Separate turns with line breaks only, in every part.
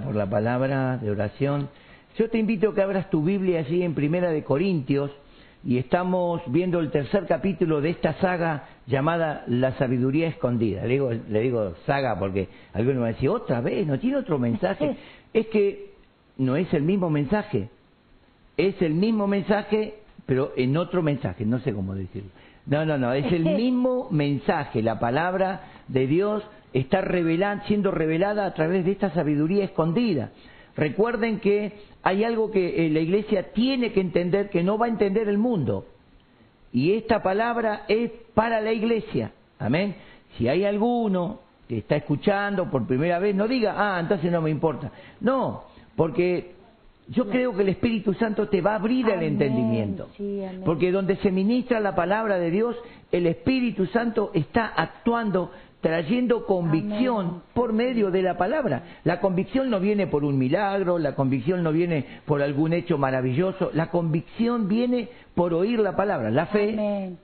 por la palabra de oración. Yo te invito a que abras tu Biblia allí en Primera de Corintios y estamos viendo el tercer capítulo de esta saga llamada La sabiduría escondida. Le digo, le digo saga porque alguno me va a decir, otra vez, ¿no tiene otro mensaje? es que no es el mismo mensaje, es el mismo mensaje, pero en otro mensaje, no sé cómo decirlo. No, no, no, es el mismo mensaje, la palabra de Dios está siendo revelada a través de esta sabiduría escondida. Recuerden que hay algo que eh, la iglesia tiene que entender que no va a entender el mundo. Y esta palabra es para la iglesia. Amén. Si hay alguno que está escuchando por primera vez, no diga, ah, entonces no me importa. No, porque yo creo que el Espíritu Santo te va a abrir el entendimiento. porque donde se ministra la palabra de Dios, el Espíritu Santo está actuando trayendo convicción por medio de la palabra. La convicción no viene por un milagro, la convicción no viene por algún hecho maravilloso, la convicción viene por oír la palabra. La fe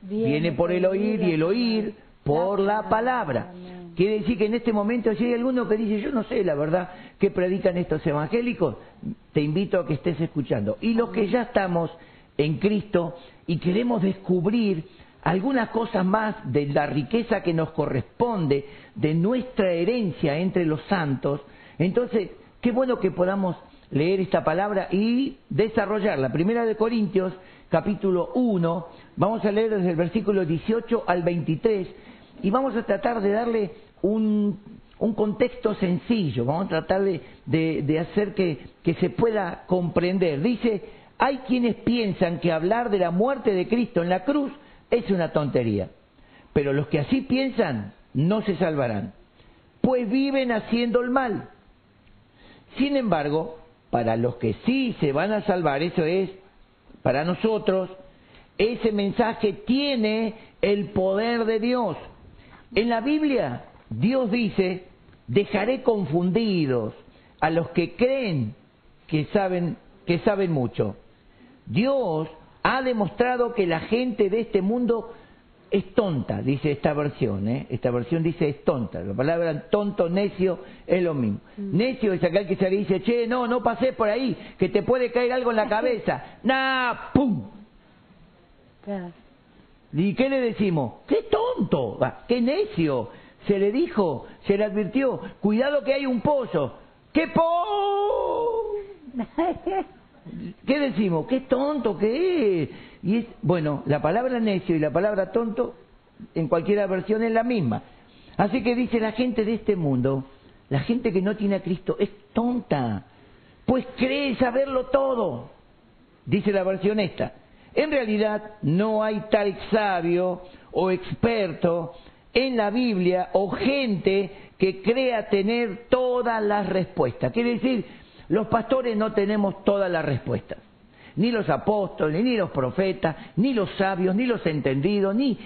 viene, por el oír y el oír por la palabra. Quiere decir que en este momento si hay alguno que dice, yo no sé la verdad que predican estos evangélicos, te invito a que estés escuchando. Y los que ya estamos en Cristo y queremos descubrir algunas cosas más de la riqueza que nos corresponde, de nuestra herencia entre los santos, entonces, qué bueno que podamos leer esta palabra y desarrollarla. Primera de Corintios, capítulo 1, vamos a leer desde el versículo 18 al 23 y vamos a tratar de darle un, contexto sencillo, vamos a tratar de, hacer que, que se pueda comprender. Dice, hay quienes piensan que hablar de la muerte de Cristo en la cruz es una tontería. Pero los que así piensan no se salvarán, pues viven haciendo el mal. Sin embargo, para los que sí se van a salvar, eso es, para nosotros, ese mensaje tiene el poder de Dios. En la Biblia, Dios dice, dejaré confundidos a los que creen que saben, que saben mucho. Dios ha demostrado que la gente de este mundo es tonta, dice esta versión, ¿eh? esta versión dice es tonta, la palabra tonto, necio es lo mismo. Mm. Necio es aquel que se dice, che, no, no pases por ahí, que te puede caer algo en la cabeza. ¡Nah! ¡Pum! ¿Y qué le decimos? ¡Qué tonto! ¡Qué necio! Se le dijo, se le advirtió, cuidado que hay un pozo. ¡Qué po! ¿Qué decimos? ¿Qué tonto que es? Y es, bueno, la palabra necio y la palabra tonto en cualquier versión es la misma. Así que dice la gente de este mundo, la gente que no tiene a Cristo es tonta, pues cree saberlo todo, dice la versión esta. En realidad no hay tal sabio o experto en la Biblia o gente que crea tener todas las respuestas. Quiere decir, los pastores no tenemos todas las respuestas. Ni los apóstoles, ni los profetas, ni los sabios, ni los entendidos, ni...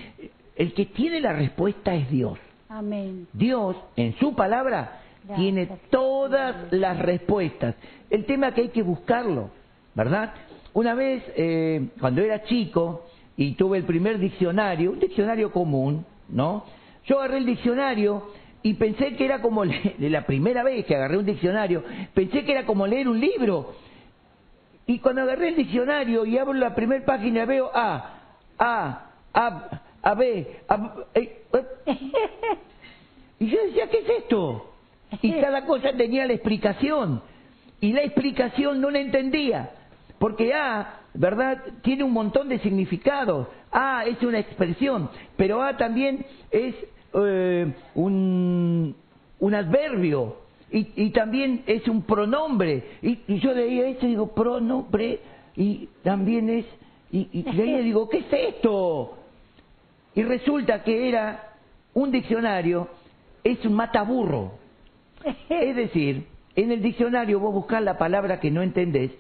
El que tiene la respuesta es Dios.
Amén.
Dios, en su palabra, tiene todas las respuestas. El tema es que hay que buscarlo, ¿verdad? Una vez, eh, cuando era chico y tuve el primer diccionario, un diccionario común, ¿no? Yo agarré el diccionario y pensé que era como leer, la primera vez que agarré un diccionario, pensé que era como leer un libro. Y cuando agarré el diccionario y abro la primera página veo A, A, A, A, B, A, eh, eh. y yo decía, ¿qué es esto? Y cada cosa tenía la explicación. Y la explicación no la entendía. Porque A, ¿verdad? Tiene un montón de significados. A es una expresión, pero A también es eh, un, un, adverbio y, y, también es un pronombre. Y, y yo leía esto y digo, pronombre, y también es, y, y leía y digo, ¿qué es esto? Y resulta que era un diccionario, es un mataburro. Es decir, en el diccionario vos buscás la palabra que no entendés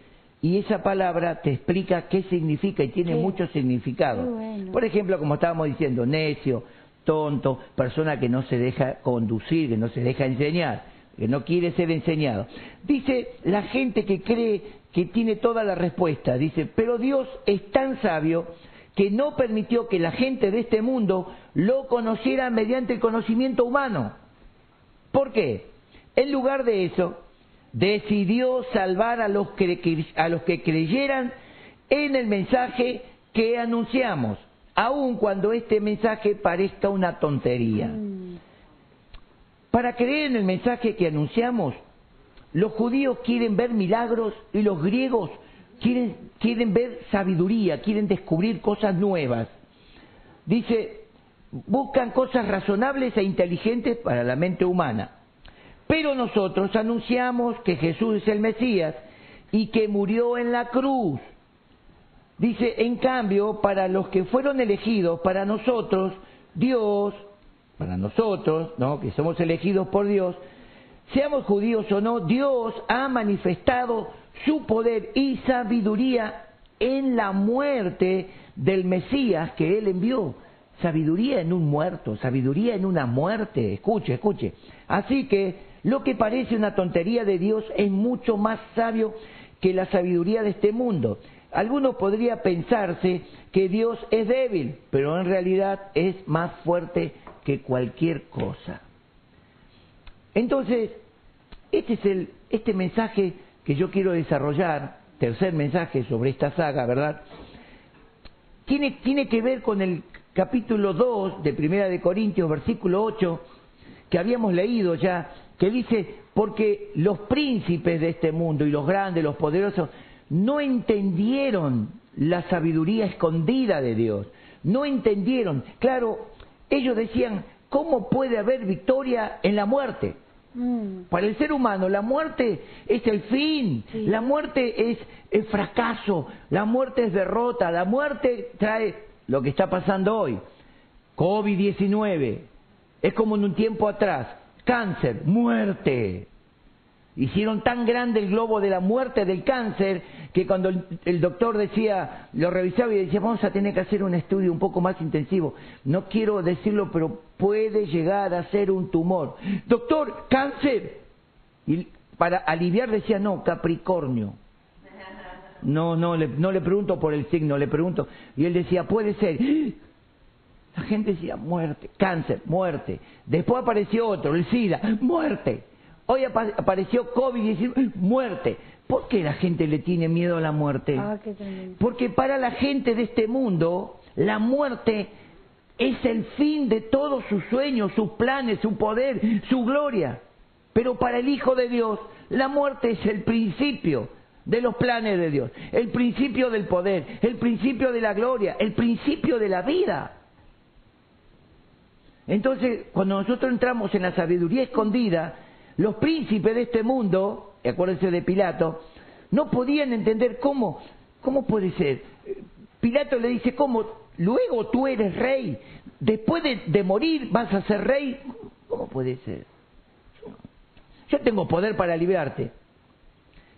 y esa palabra te explica qué significa y tiene mucho significado. Por ejemplo, como estábamos diciendo, necio, tonto, persona que no se deja conducir, que no se deja enseñar, que no quiere ser enseñado. Dice la gente que cree que tiene toda la respuesta, dice, pero Dios es tan sabio que no permitió que la gente de este mundo lo conociera mediante el conocimiento humano. ¿Por qué? En lugar de eso, decidió salvar a los que, a los que creyeran en el mensaje que anunciamos, aun cuando este mensaje parezca una tontería. Para creer en el mensaje que anunciamos, los judíos quieren ver milagros y los griegos quieren, quieren ver sabiduría, quieren descubrir cosas nuevas. Dice, buscan cosas razonables e inteligentes para la mente humana. Pero nosotros anunciamos que Jesús es el Mesías y que murió en la cruz. Dice, en cambio, para los que fueron elegidos, para nosotros, Dios, para nosotros, ¿no? que somos elegidos por Dios, seamos judíos o no, Dios ha manifestado su poder y sabiduría en la muerte del Mesías que Él envió. Sabiduría en un muerto, sabiduría en una muerte. Escuche, escuche. Así que lo que parece una tontería de Dios es mucho más sabio que la sabiduría de este mundo. Algunos podría pensarse que Dios es débil, pero en realidad es más fuerte que cualquier cosa. Entonces, este es el este mensaje que yo quiero desarrollar, tercer mensaje sobre esta saga, ¿verdad? Tiene, tiene que ver con el capítulo 2 de Primera de Corintios, versículo 8, que habíamos leído ya, que dice, porque los príncipes de este mundo y los grandes, los poderosos, no entendieron la sabiduría escondida de Dios, no entendieron. Claro, ellos decían, ¿cómo puede haber victoria en la muerte?
Mm.
Para el ser humano la muerte es el fin,
Sí.
la muerte es el fracaso, la muerte es derrota, la muerte trae lo que está pasando hoy. COVID-19, es como en un tiempo atrás, cáncer, muerte. Hicieron tan grande el globo de la muerte del cáncer que cuando el, doctor decía, lo revisaba y decía, vamos a tener que hacer un estudio un poco más intensivo. No quiero decirlo, pero puede llegar a ser un tumor. Doctor, cáncer. Y para aliviar decía, no, Capricornio. No, no, le, no le pregunto por el signo, le pregunto. Y él decía, puede ser. La gente decía, muerte, cáncer, muerte. Después apareció otro, el SIDA, muerte. Hoy apa- apareció COVID-19, muerte. ¿Por qué la gente le tiene miedo a la muerte?
Ah, qué.
Porque para la gente de este mundo, la muerte es el fin de todos sus sueños, sus planes, su poder, su gloria. Pero para el Hijo de Dios, la muerte es el principio de los planes de Dios, el principio del poder, el principio de la gloria, el principio de la vida. Entonces, cuando nosotros entramos en la sabiduría escondida, los príncipes de este mundo, y acuérdense de Pilato, no podían entender cómo, cómo puede ser. Pilato le dice, ¿cómo? Luego tú eres rey, después de, de morir vas a ser rey. ¿Cómo puede ser? Yo tengo poder para liberarte.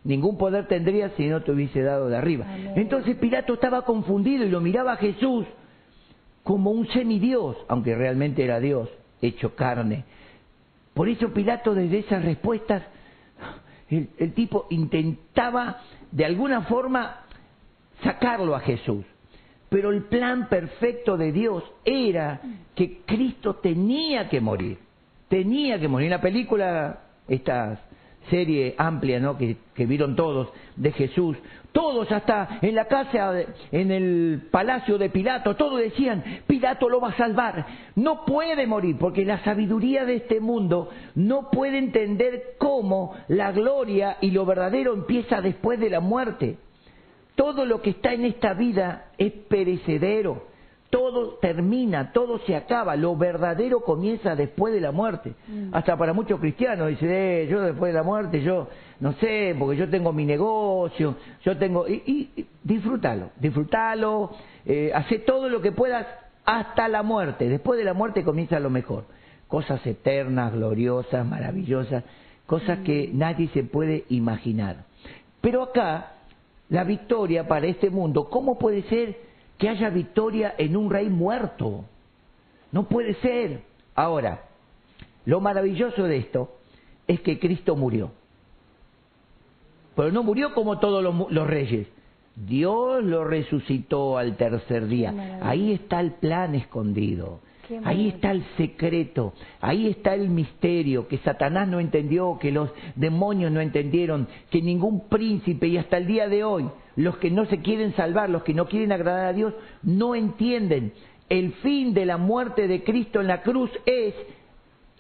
Ningún poder tendría si no te hubiese dado de arriba. Entonces Pilato estaba confundido y lo miraba a Jesús como un semidios, aunque realmente era Dios, hecho carne. Por eso Pilato desde esas respuestas, el, el tipo intentaba de alguna forma sacarlo a Jesús. Pero el plan perfecto de Dios era que Cristo tenía que morir. Tenía que morir. En la película, esta serie amplia ¿no? que, que vieron todos de Jesús, todos hasta en la casa, en el palacio de Pilato, todos decían, Pilato lo va a salvar, no puede morir, porque la sabiduría de este mundo no puede entender cómo la gloria y lo verdadero empieza después de la muerte. Todo lo que está en esta vida es perecedero, todo termina, todo se acaba, lo verdadero comienza después de la muerte. Hasta para muchos cristianos dicen, eh, yo después de la muerte, yo no sé, porque yo tengo mi negocio, yo tengo... Y, y- disfrútalo, disfrútalo, eh, hace todo lo que puedas hasta la muerte. Después de la muerte comienza lo mejor. Cosas eternas, gloriosas, maravillosas, cosas que nadie se puede imaginar. Pero acá, la victoria para este mundo, ¿cómo puede ser que haya victoria en un rey muerto? No puede ser. Ahora, lo maravilloso de esto es que Cristo murió. Pero no murió como todos los, los reyes. Dios lo resucitó al tercer día. Ahí está el plan escondido. Ahí está el secreto, ahí está el misterio que Satanás no entendió, que los demonios no entendieron, que ningún príncipe y hasta el día de hoy, los que no se quieren salvar, los que no quieren agradar a Dios, no entienden. El fin de la muerte de Cristo en la cruz es...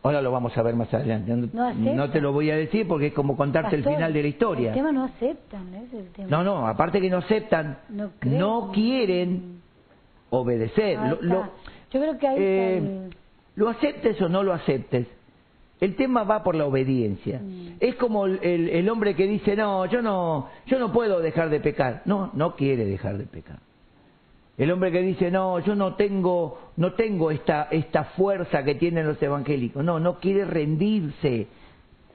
Ahora lo vamos a ver más adelante. No,
No
te lo voy a decir porque es como contarte el final de la historia.
El tema no aceptan, es el tema.
No, no, aparte que no aceptan,
No
quieren obedecer. Lo-
Yo creo que ahí
eh,
el-
lo aceptes o no lo aceptes, el tema va por la obediencia.
Mm.
Es como el, el- el hombre que dice, no, yo no, yo no puedo dejar de pecar. No, no quiere dejar de pecar. El hombre que dice, no, yo no tengo, no tengo esta, esta fuerza que tienen los evangélicos. No, no quiere rendirse.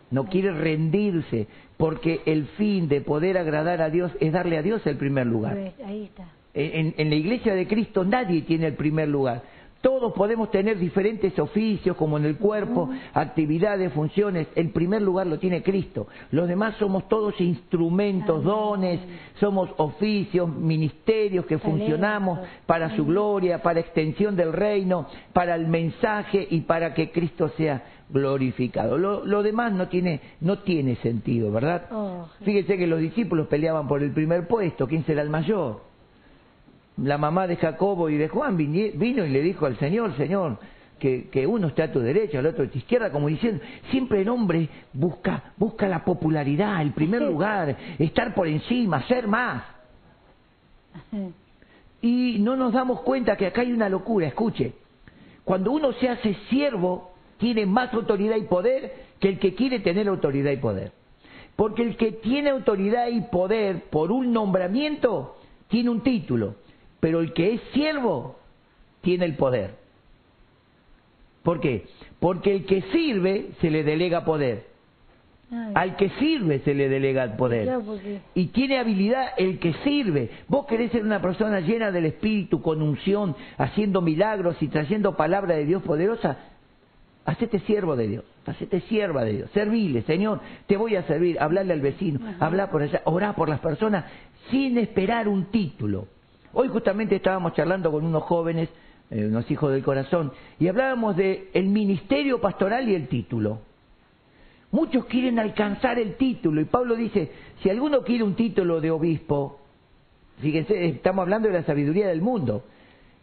No quiere rendirse. Porque el fin de poder agradar a Dios es darle a Dios el primer lugar.
Ahí está.
En, en la iglesia de Cristo nadie tiene el primer lugar. Todos podemos tener diferentes oficios, como en el cuerpo, actividades, funciones. El primer lugar lo tiene Cristo. Los demás somos todos instrumentos, dones, somos oficios, ministerios que funcionamos para su gloria, para extensión del reino, para el mensaje y para que Cristo sea glorificado. Lo, lo demás no tiene, no tiene sentido, ¿verdad?
Oh,
Fíjese que los discípulos peleaban por el primer puesto, ¿quién será el mayor? La mamá de Jacobo y de Juan vino y le dijo al Señor, Señor, que, que uno esté a tu derecha, el otro a tu izquierda, como diciendo, siempre el hombre busca, busca la popularidad, el primer lugar, estar por encima, ser más. Y no nos damos cuenta que acá hay una locura, escuche. Cuando uno se hace siervo, tiene más autoridad y poder que el que quiere tener autoridad y poder. Porque el que tiene autoridad y poder por un nombramiento, tiene un título. Pero el que es siervo, tiene el poder. ¿Por qué? Porque el que sirve, se le delega poder.
Ay,
Al que sirve se le delega el poder.
Claro, porque-
Y tiene habilidad el que sirve. Vos querés ser una persona llena del Espíritu, con unción, haciendo milagros y trayendo palabra de Dios poderosa. Hacete siervo de Dios, hacete sierva de Dios, servile, Señor, te voy a servir, hablarle al vecino, hablar por allá, orar por las personas, sin esperar un título. Hoy justamente estábamos charlando con unos jóvenes, eh, unos hijos del corazón, y hablábamos de el ministerio pastoral y el título. Muchos quieren alcanzar el título y Pablo dice, si alguno quiere un título de obispo, fíjense, estamos hablando de la sabiduría del mundo.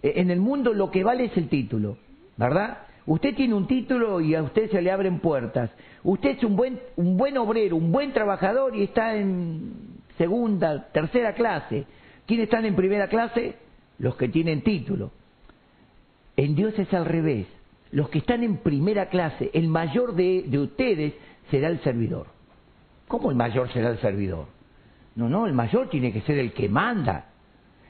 Eh, En el mundo lo que vale es el título, ¿verdad? Usted tiene un título y a usted se le abren puertas. Usted es un buen, un buen obrero, un buen trabajador y está en segunda, tercera clase. ¿Quiénes están en primera clase? Los que tienen título. En Dios es al revés. Los que están en primera clase, el mayor de, de ustedes será el servidor. ¿Cómo el mayor será el servidor? No, no, el mayor tiene que ser el que manda,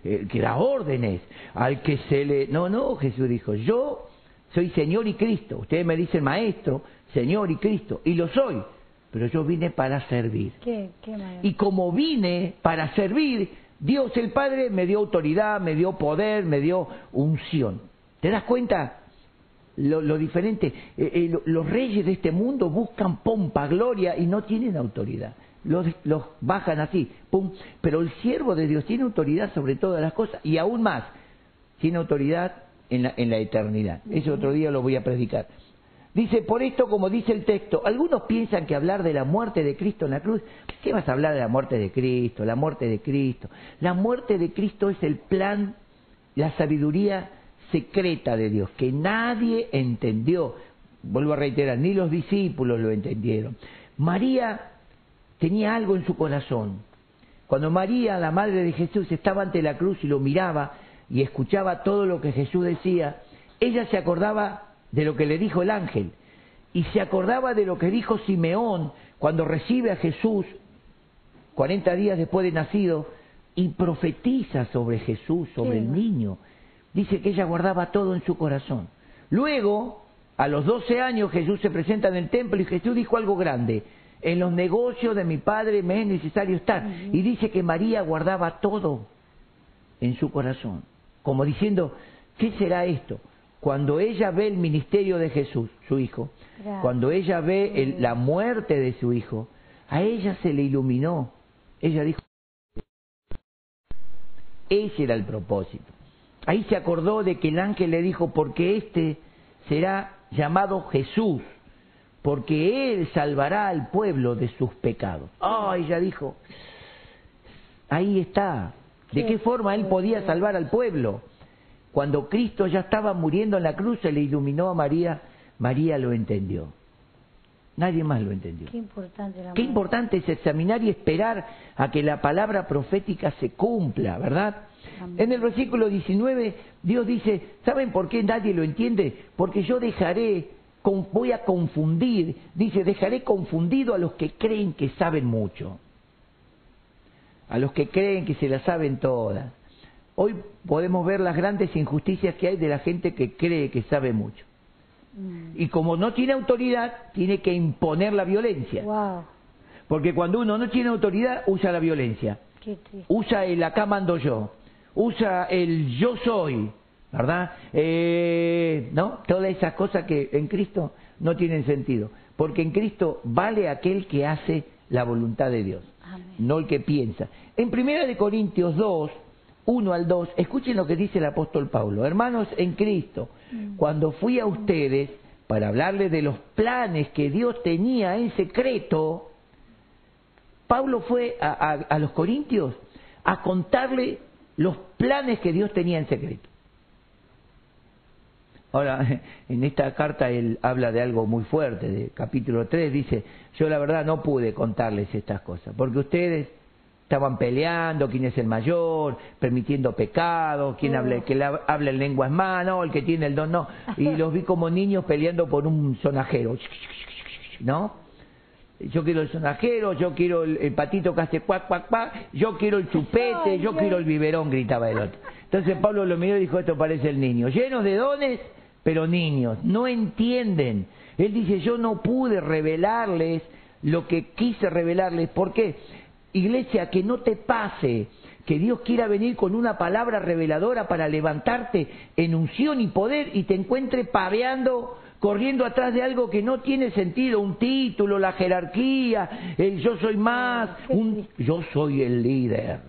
el que da órdenes, al que se le... No, no, Jesús dijo, yo soy Señor y Cristo. Ustedes me dicen maestro, Señor y Cristo, y lo soy, pero yo vine para servir.
Qué, qué.
Y como vine para servir, Dios el Padre me dio autoridad, me dio poder, me dio unción. ¿Te das cuenta? Lo, diferente, Eh, eh, lo- los reyes de este mundo buscan pompa, gloria y no tienen autoridad. Los, los bajan así, pum. Pero el siervo de Dios tiene autoridad sobre todas las cosas y aún más, tiene autoridad en la, en la eternidad. Ese otro día lo voy a predicar. Dice, por esto, como dice el texto, algunos piensan que hablar de la muerte de Cristo en la cruz, ¿qué vas a hablar de la muerte de Cristo? La muerte de Cristo. La muerte de Cristo es el plan, la sabiduría secreta de Dios, que nadie entendió. Vuelvo a reiterar, ni los discípulos lo entendieron. María tenía algo en su corazón. Cuando María, la madre de Jesús, estaba ante la cruz y lo miraba y escuchaba todo lo que Jesús decía, ella se acordaba de lo que le dijo el ángel y se acordaba de lo que dijo Simeón cuando recibe a Jesús 40 días después de nacido y profetiza sobre Jesús, sobre el niño. Dice que ella guardaba todo en su corazón. Luego, a los 12 años, Jesús se presenta en el templo y Jesús dijo algo grande. En los negocios de mi padre me es necesario estar. Y dice que María guardaba todo en su corazón. Como diciendo, ¿qué será esto? Cuando ella ve el ministerio de Jesús, su hijo,
Gracias.
cuando ella ve el- la muerte de su hijo, a ella se le iluminó. Ella dijo, ese era el propósito. Ahí se acordó de que el ángel le dijo, porque este será llamado Jesús, porque Él salvará al pueblo de sus pecados. Ah, ella dijo, ahí está. ¿De
qué
forma Él podía salvar al pueblo? Cuando Cristo ya estaba muriendo en la cruz, se le iluminó a María, María lo entendió. Nadie más lo entendió.
Qué importante la
Qué
madre.
importante es examinar y esperar a que la palabra profética se cumpla, ¿verdad?
Amén.
En el versículo 19, Dios dice, ¿saben por qué nadie lo entiende? Porque yo dejaré, voy a confundir, dice, dejaré confundido a los que creen que saben mucho, a los que creen que se las saben todas. Hoy podemos ver las grandes injusticias que hay de la gente que cree que sabe mucho.
Mm.
Y como no tiene autoridad, tiene que imponer la violencia.
Wow,
Porque cuando uno no tiene autoridad, usa la violencia. Usa el acá mando yo. Usa el yo soy. ¿Verdad? Eh, ¿No? Todas esas cosas que en Cristo no tienen sentido. Porque en Cristo vale aquel que hace la voluntad de Dios,
Amén.
no el que piensa. En 1 de Corintios 2, 1 al 2, escuchen lo que dice el apóstol Pablo. Hermanos en Cristo, cuando fui a ustedes para hablarles de los planes que Dios tenía en secreto, Pablo fue a, a- a los corintios a contarle los planes que Dios tenía en secreto. Ahora, en esta carta él habla de algo muy fuerte, de capítulo 3, dice, yo la verdad no pude contarles estas cosas, porque ustedes estaban peleando, quién es el mayor, permitiendo pecados, quién habla, que la- habla en lenguas más, no, el que tiene el don, no. Y los vi como niños peleando por un sonajero, ¿no? Yo quiero el sonajero, yo quiero el, el patito que hace cuac, cuac, cuac, yo quiero el chupete, yo quiero el biberón, gritaba el otro. Entonces Pablo lo miró y dijo, esto parece el niño, llenos de dones, pero niños, no entienden. Él dice, yo no pude revelarles lo que quise revelarles. ¿Por qué? Iglesia, que no te pase que Dios quiera venir con una palabra reveladora para levantarte en unción y poder y te encuentre paveando, corriendo atrás de algo que no tiene sentido, un título, la jerarquía, el yo soy más,
Qué
un yo soy el líder.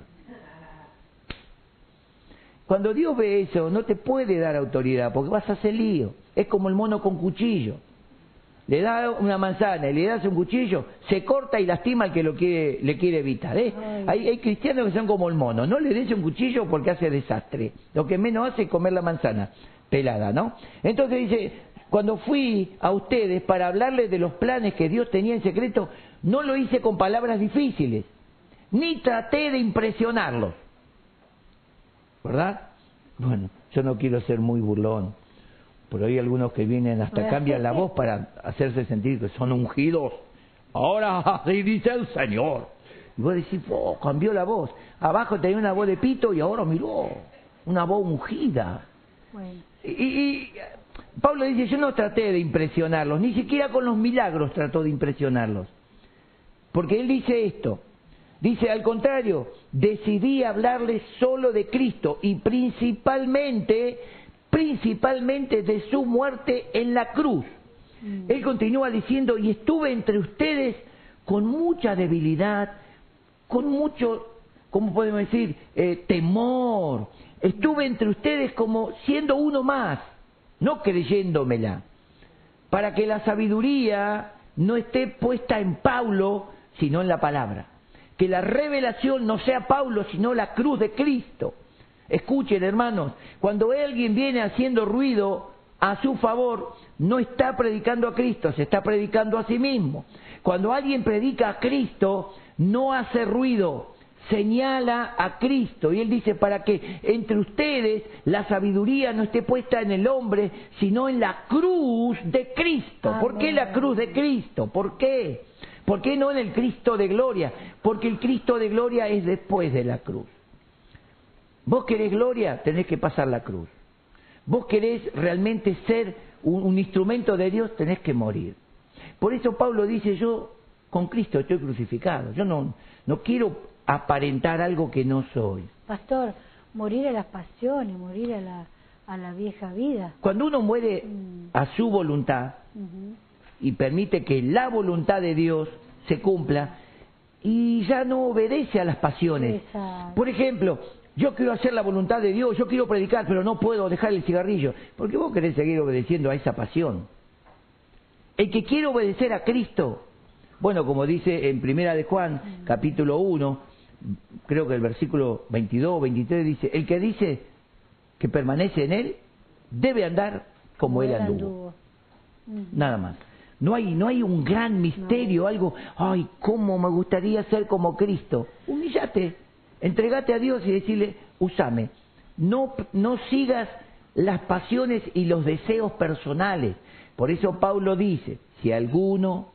Cuando Dios ve eso, no te puede dar autoridad porque vas a hacer lío. Es como el mono con cuchillo. Le da una manzana y le das un cuchillo, se corta y lastima al que lo quiere, le quiere evitar. ¿eh?
Ay.
Hay, hay cristianos que son como el mono. No le des un cuchillo porque hace desastre. Lo que menos hace es comer la manzana pelada, ¿no? Entonces dice, cuando fui a ustedes para hablarles de los planes que Dios tenía en secreto, no lo hice con palabras difíciles, ni traté de impresionarlos. ¿verdad? Bueno, yo no quiero ser muy burlón, pero hay algunos que vienen hasta cambian la voz para hacerse sentir que son ungidos. Ahora así dice el Señor. Y vos decís, oh, cambió la voz. Abajo tenía una voz de pito y ahora miró, una voz ungida.
Bueno,
Y, y Pablo dice, yo no traté de impresionarlos, ni siquiera con los milagros trató de impresionarlos. Porque él dice esto, dice al contrario, decidí hablarles solo de Cristo y principalmente, principalmente de su muerte en la cruz. Él continúa diciendo, y estuve entre ustedes con mucha debilidad, con mucho, ¿cómo podemos decir?, Eh, temor. Estuve entre ustedes como siendo uno más, no creyéndomela, para que la sabiduría no esté puesta en Pablo, sino en la palabra. Que la revelación no sea Pablo, sino la cruz de Cristo. Escuchen, hermanos, cuando alguien viene haciendo ruido a su favor, no está predicando a Cristo, se está predicando a sí mismo. Cuando alguien predica a Cristo, no hace ruido, señala a Cristo. Y él dice, para que entre ustedes la sabiduría no esté puesta en el hombre, sino en la cruz de Cristo. ¿Por qué la cruz de Cristo? ¿Por qué? ¿Por qué no en el Cristo de gloria? Porque el Cristo de gloria es después de la cruz. Vos querés gloria, tenés que pasar la cruz. Vos querés realmente ser un, un instrumento de Dios, tenés que morir. Por eso Pablo dice, yo con Cristo estoy crucificado. Yo no, no quiero aparentar algo que no soy.
pastor, morir a las pasiones, morir a la, a la vieja vida.
Cuando uno muere
Mm.
a su voluntad y permite que la voluntad de Dios se cumpla y ya no obedece a las pasiones.
Exacto.
Por ejemplo, yo quiero hacer la voluntad de Dios, yo quiero predicar, pero no puedo dejar el cigarrillo. Porque vos querés seguir obedeciendo a esa pasión. El que quiere obedecer a Cristo, bueno, como dice en Primera de Juan, capítulo 1, creo que el versículo 22 23 dice, el que dice que permanece en Él, debe andar como Él anduvo. Nada más. No hay, no hay un gran misterio, algo, ay, cómo me gustaría ser como Cristo. Humillate Entregate a Dios y decirle, usame. No, no sigas las pasiones y los deseos personales. Por eso Pablo dice, si alguno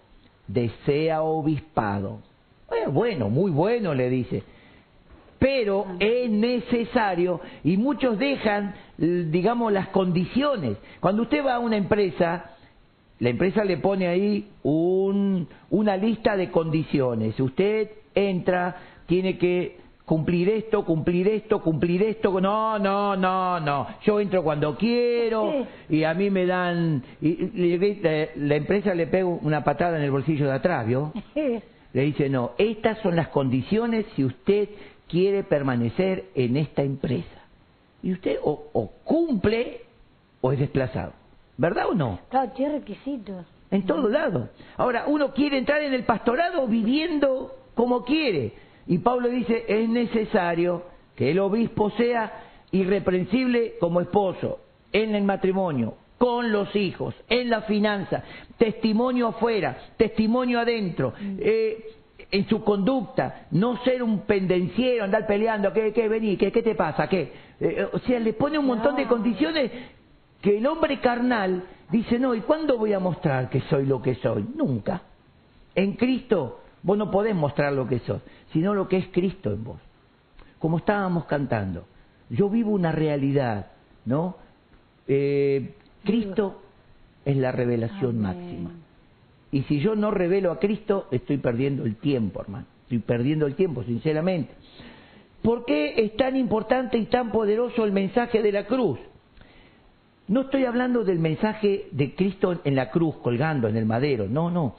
desea obispado, bueno, muy bueno le dice, pero es necesario y muchos dejan, digamos, las condiciones. Cuando usted va a una empresa, la empresa le pone ahí un, una lista de condiciones. Usted entra, tiene que cumplir esto, cumplir esto, cumplir esto. No, no, no, no. Yo entro cuando quiero y a mí me dan. Y, la, empresa le pega una patada en el bolsillo de atrás, ¿vio? Le dice, no, estas son las condiciones si usted quiere permanecer en esta empresa. Y usted o, cumple o es desplazado. ¿Verdad o no?
Claro, tiene requisitos.
En todo lado. Ahora, uno quiere entrar en el pastorado viviendo como quiere y Pablo dice, es necesario que el obispo sea irreprensible como esposo, en el matrimonio, con los hijos, en la finanza, testimonio afuera, testimonio adentro, mm. eh, en su conducta, no ser un pendenciero, andar peleando, ¿qué, qué, vení, qué, qué te pasa, qué? Eh, o sea, le pone un montón de condiciones que el hombre carnal dice, no, ¿y cuándo voy a mostrar que soy lo que soy? Nunca. En Cristo Vos no podés mostrar lo que sos, sino lo que es Cristo en vos. Como estábamos cantando, yo vivo una realidad, ¿no? Eh, Cristo es la revelación máxima. Y si yo no revelo a Cristo, estoy perdiendo el tiempo, hermano. Estoy perdiendo el tiempo, sinceramente. ¿Por qué es tan importante y tan poderoso el mensaje de la cruz? No estoy hablando del mensaje de Cristo en la cruz, colgando en el madero, no, no.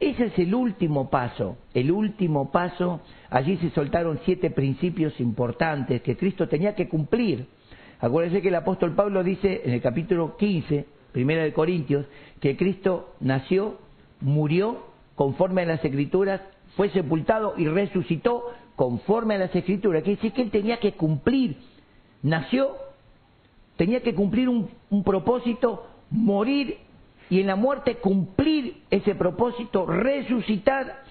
Ese es el último paso, el último paso. Allí se soltaron siete principios importantes que Cristo tenía que cumplir. Acuérdense que el apóstol Pablo dice en el capítulo 15, primera de Corintios, que Cristo nació, murió conforme a las escrituras, fue sepultado y resucitó conforme a las escrituras. Quiere decir que él tenía que cumplir, nació, tenía que cumplir un, un propósito, morir y en la muerte cumplir ese propósito, resucitar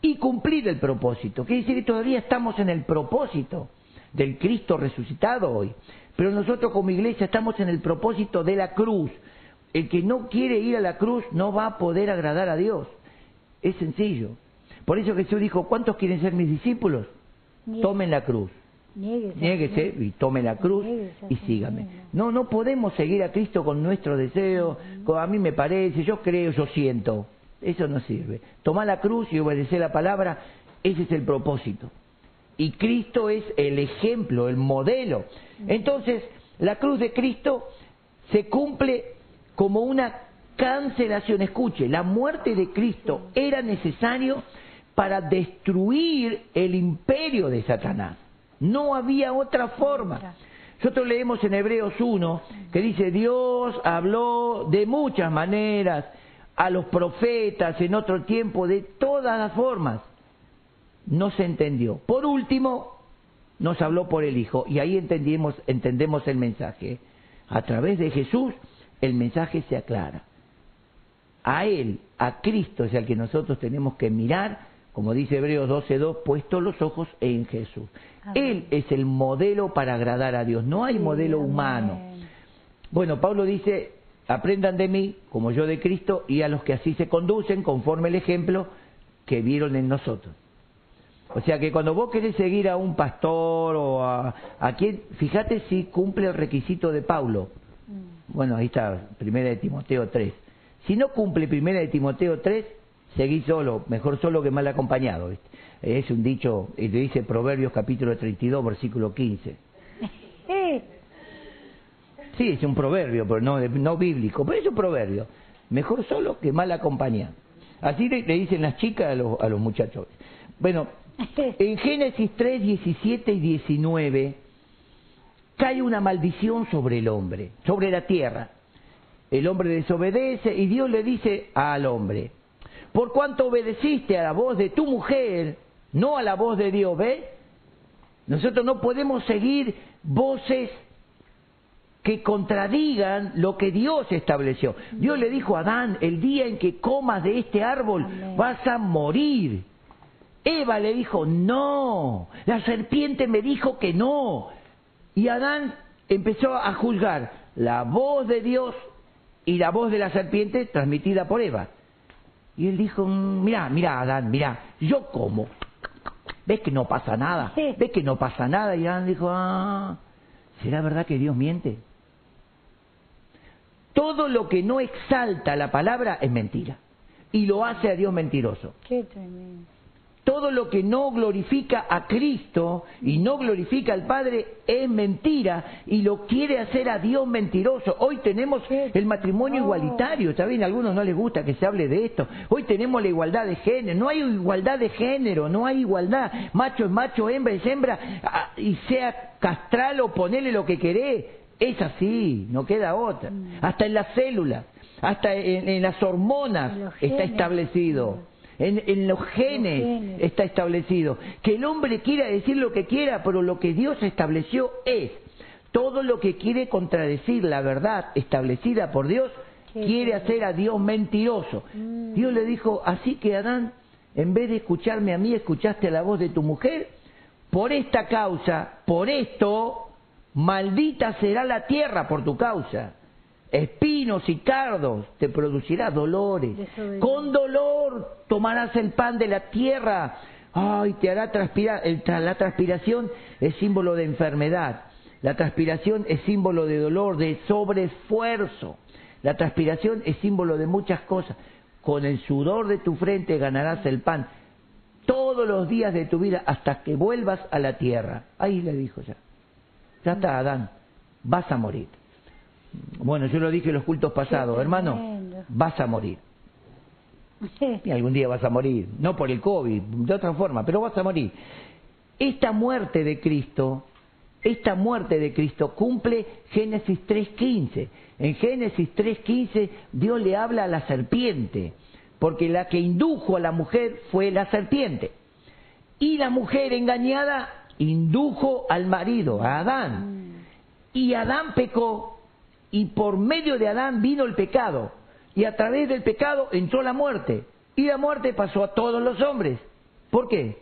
y cumplir el propósito. Quiere decir que todavía estamos en el propósito del Cristo resucitado hoy. Pero nosotros como iglesia estamos en el propósito de la cruz. El que no quiere ir a la cruz no va a poder agradar a Dios. Es sencillo. Por eso Jesús dijo, ¿cuántos quieren ser mis discípulos? Tomen la cruz. Niéguese, y tome la cruz y sígame. No, no podemos seguir a Cristo con nuestro deseo, con, a mí me parece, yo creo, yo siento. Eso no sirve. Tomar la cruz y obedecer la palabra, ese es el propósito. Y Cristo es el ejemplo, el modelo. Entonces, la cruz de Cristo se cumple como una cancelación. Escuche, la muerte de Cristo era necesario para destruir el imperio de Satanás. No había otra forma. Nosotros leemos en Hebreos 1 que dice, Dios habló de muchas maneras a los profetas en otro tiempo, de todas las formas. No se entendió. Por último, nos habló por el Hijo y ahí entendimos, entendemos el mensaje. A través de Jesús el mensaje se aclara. A Él, a Cristo es el que nosotros tenemos que mirar como dice Hebreos 12.2, puesto los ojos en Jesús. Él es el modelo para agradar a Dios, no hay modelo humano. Bueno, Pablo dice, aprendan de mí, como yo de Cristo, y a los que así se conducen, conforme el ejemplo que vieron en nosotros. O sea que cuando vos querés seguir a un pastor o a, a quien, fíjate si cumple el requisito de Pablo. Mm. Bueno, ahí está, primera de Timoteo 3. Si no cumple primera de Timoteo 3, seguí solo, mejor solo que mal acompañado. Es un dicho, y le dice Proverbios capítulo 32, versículo 15. Sí, es un proverbio, pero no, no bíblico, pero es un proverbio. Mejor solo que mal acompañado. Así le, dicen las chicas a los, a los muchachos. Bueno, en Génesis 3, 17 y 19 cae una maldición sobre el hombre, sobre la tierra. El hombre desobedece y Dios le dice al hombre, por cuanto obedeciste a la voz de tu mujer, no a la voz de Dios, ¿ves? Nosotros no podemos seguir voces que contradigan lo que Dios estableció. Dios le dijo a Adán, el día en que comas de este árbol vas a morir. Eva le dijo, no, la serpiente me dijo que no. Y Adán empezó a juzgar la voz de Dios y la voz de la serpiente transmitida por Eva. Y él dijo, mira, mira Adán, mira, yo como. ¿Ves que no pasa nada? ¿Ves que no pasa nada? Y Adán dijo, ah, ¿será verdad que Dios miente? Todo lo que no exalta la palabra es mentira. Y lo hace a Dios mentiroso.
Qué tremendo.
Todo lo que no glorifica a Cristo y no glorifica al Padre es mentira y lo quiere hacer a Dios mentiroso. Hoy tenemos el matrimonio igualitario, está bien, a algunos no les gusta que se hable de esto. Hoy tenemos la igualdad de género, no hay igualdad de género, no hay igualdad. Macho es macho, hembra es hembra, ah, y sea castral o ponele lo que querés. Es así, no queda otra.
Mm.
Hasta en las células, hasta en, las hormonas está establecido en, los, genes está establecido. Que el hombre quiera decir lo que quiera, pero lo que Dios estableció es todo lo que quiere contradecir la verdad establecida por Dios, quiere hacer a Dios mentiroso. Mm. Dios le dijo, así que Adán, en vez de escucharme a mí, escuchaste la voz de tu mujer, por esta causa, por esto, maldita será la tierra por tu causa espinos y cardos, te producirá dolores. Con dolor tomarás el pan de la tierra. Ay, te hará transpirar. la transpiración es símbolo de enfermedad. La transpiración es símbolo de dolor, de sobreesfuerzo. La transpiración es símbolo de muchas cosas. Con el sudor de tu frente ganarás el pan todos los días de tu vida hasta que vuelvas a la tierra. Ahí le dijo ya. Ya está, Adán, vas a morir. Bueno, yo lo dije en los cultos pasados, hermano, vas a morir. Y algún día vas a morir, no por el COVID, de otra forma, pero vas a morir. Esta muerte de Cristo, esta muerte de Cristo cumple Génesis 3.15. En Génesis 3.15 Dios le habla a la serpiente, porque la que indujo a la mujer fue la serpiente. Y la mujer engañada indujo al marido, a Adán. Mm. Y Adán pecó y por medio de Adán vino el pecado, y a través del pecado entró la muerte, y la muerte pasó a todos los hombres. ¿Por qué?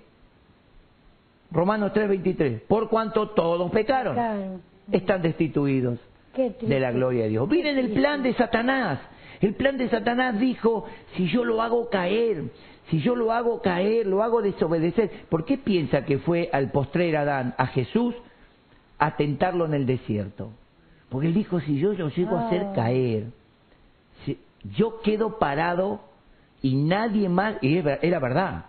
Romanos 3:23, por cuanto todos pecaron, están destituidos de la gloria de Dios. Miren el plan de Satanás. El plan de Satanás dijo, si yo lo hago caer, si yo lo hago caer, lo hago desobedecer, ¿por qué piensa que fue al postrer Adán, a Jesús, a tentarlo en el desierto? Porque él dijo, si yo lo llego a hacer ah. caer, yo quedo parado y nadie más, y era verdad,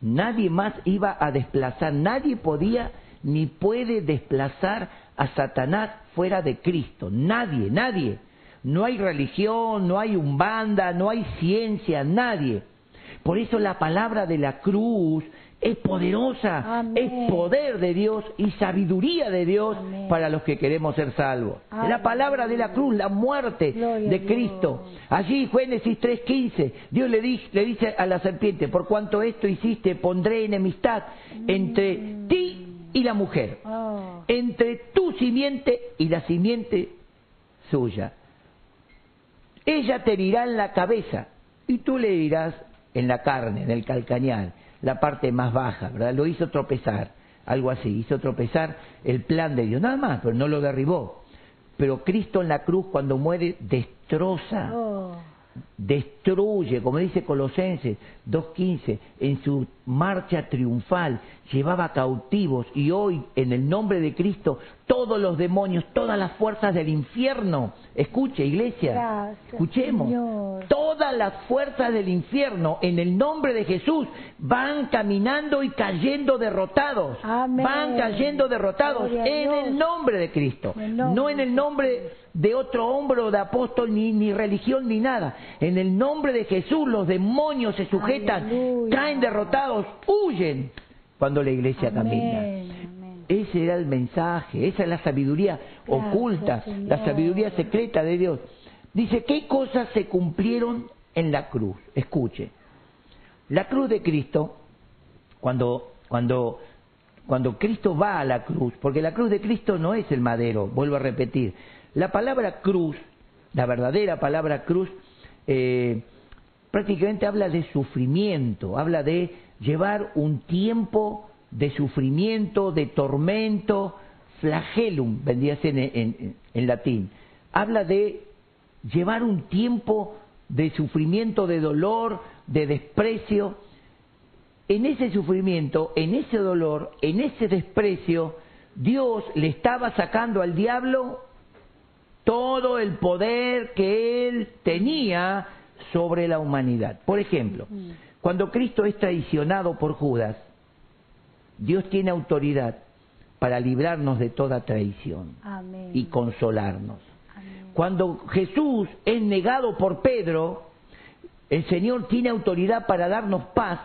nadie más iba a desplazar, nadie podía ni puede desplazar a Satanás fuera de Cristo, nadie, nadie. No hay religión, no hay umbanda, no hay ciencia, nadie. Por eso la palabra de la cruz es poderosa, es poder de Dios y sabiduría de Dios para los que queremos ser salvos. La palabra de la cruz, la muerte de Cristo. Allí, Génesis 3.15, Dios le dice, le dice a la serpiente, por cuanto esto hiciste, pondré enemistad entre mm. ti y la mujer, oh. entre tu simiente y la simiente suya. Ella te herirá en la cabeza y tú le dirás en la carne, en el calcañal la parte más baja, ¿verdad? Lo hizo tropezar, algo así, hizo tropezar el plan de Dios, nada más, pero no lo derribó. Pero Cristo en la cruz cuando muere destroza, oh. Destruye, como dice Colosenses 2.15, en su marcha triunfal llevaba cautivos y hoy en el nombre de Cristo todos los demonios, todas las fuerzas del infierno. Escuche, iglesia,
Gracias,
escuchemos.
Señor.
Todas las fuerzas del infierno, en el nombre de Jesús, van caminando y cayendo derrotados.
Amén.
Van cayendo derrotados
Gloria
en el nombre de Cristo.
Nombre
No en el nombre de otro hombre o de apóstol, ni, ni religión, ni nada. En el nombre de Jesús, los demonios se sujetan,
Aleluya.
caen derrotados, huyen cuando la iglesia camina.
Amén.
Ese era el mensaje, esa es la sabiduría
Gracias,
oculta,
Señor.
la sabiduría secreta de Dios. Dice, ¿qué cosas se cumplieron en la cruz? Escuche, la cruz de Cristo, cuando, cuando, cuando Cristo va a la cruz, porque la cruz de Cristo no es el madero, vuelvo a repetir, la palabra cruz, la verdadera palabra cruz, eh, prácticamente habla de sufrimiento, habla de llevar un tiempo de sufrimiento, de tormento, flagellum, vendría en latín. Habla de llevar un tiempo de sufrimiento, de dolor, de desprecio. En ese sufrimiento, en ese dolor, en ese desprecio, Dios le estaba sacando al diablo todo el poder que él tenía sobre la humanidad. Por ejemplo, cuando Cristo es traicionado por Judas, Dios tiene autoridad para librarnos de toda traición
Amén.
y consolarnos.
Amén.
Cuando Jesús es negado por Pedro, el Señor tiene autoridad para darnos paz,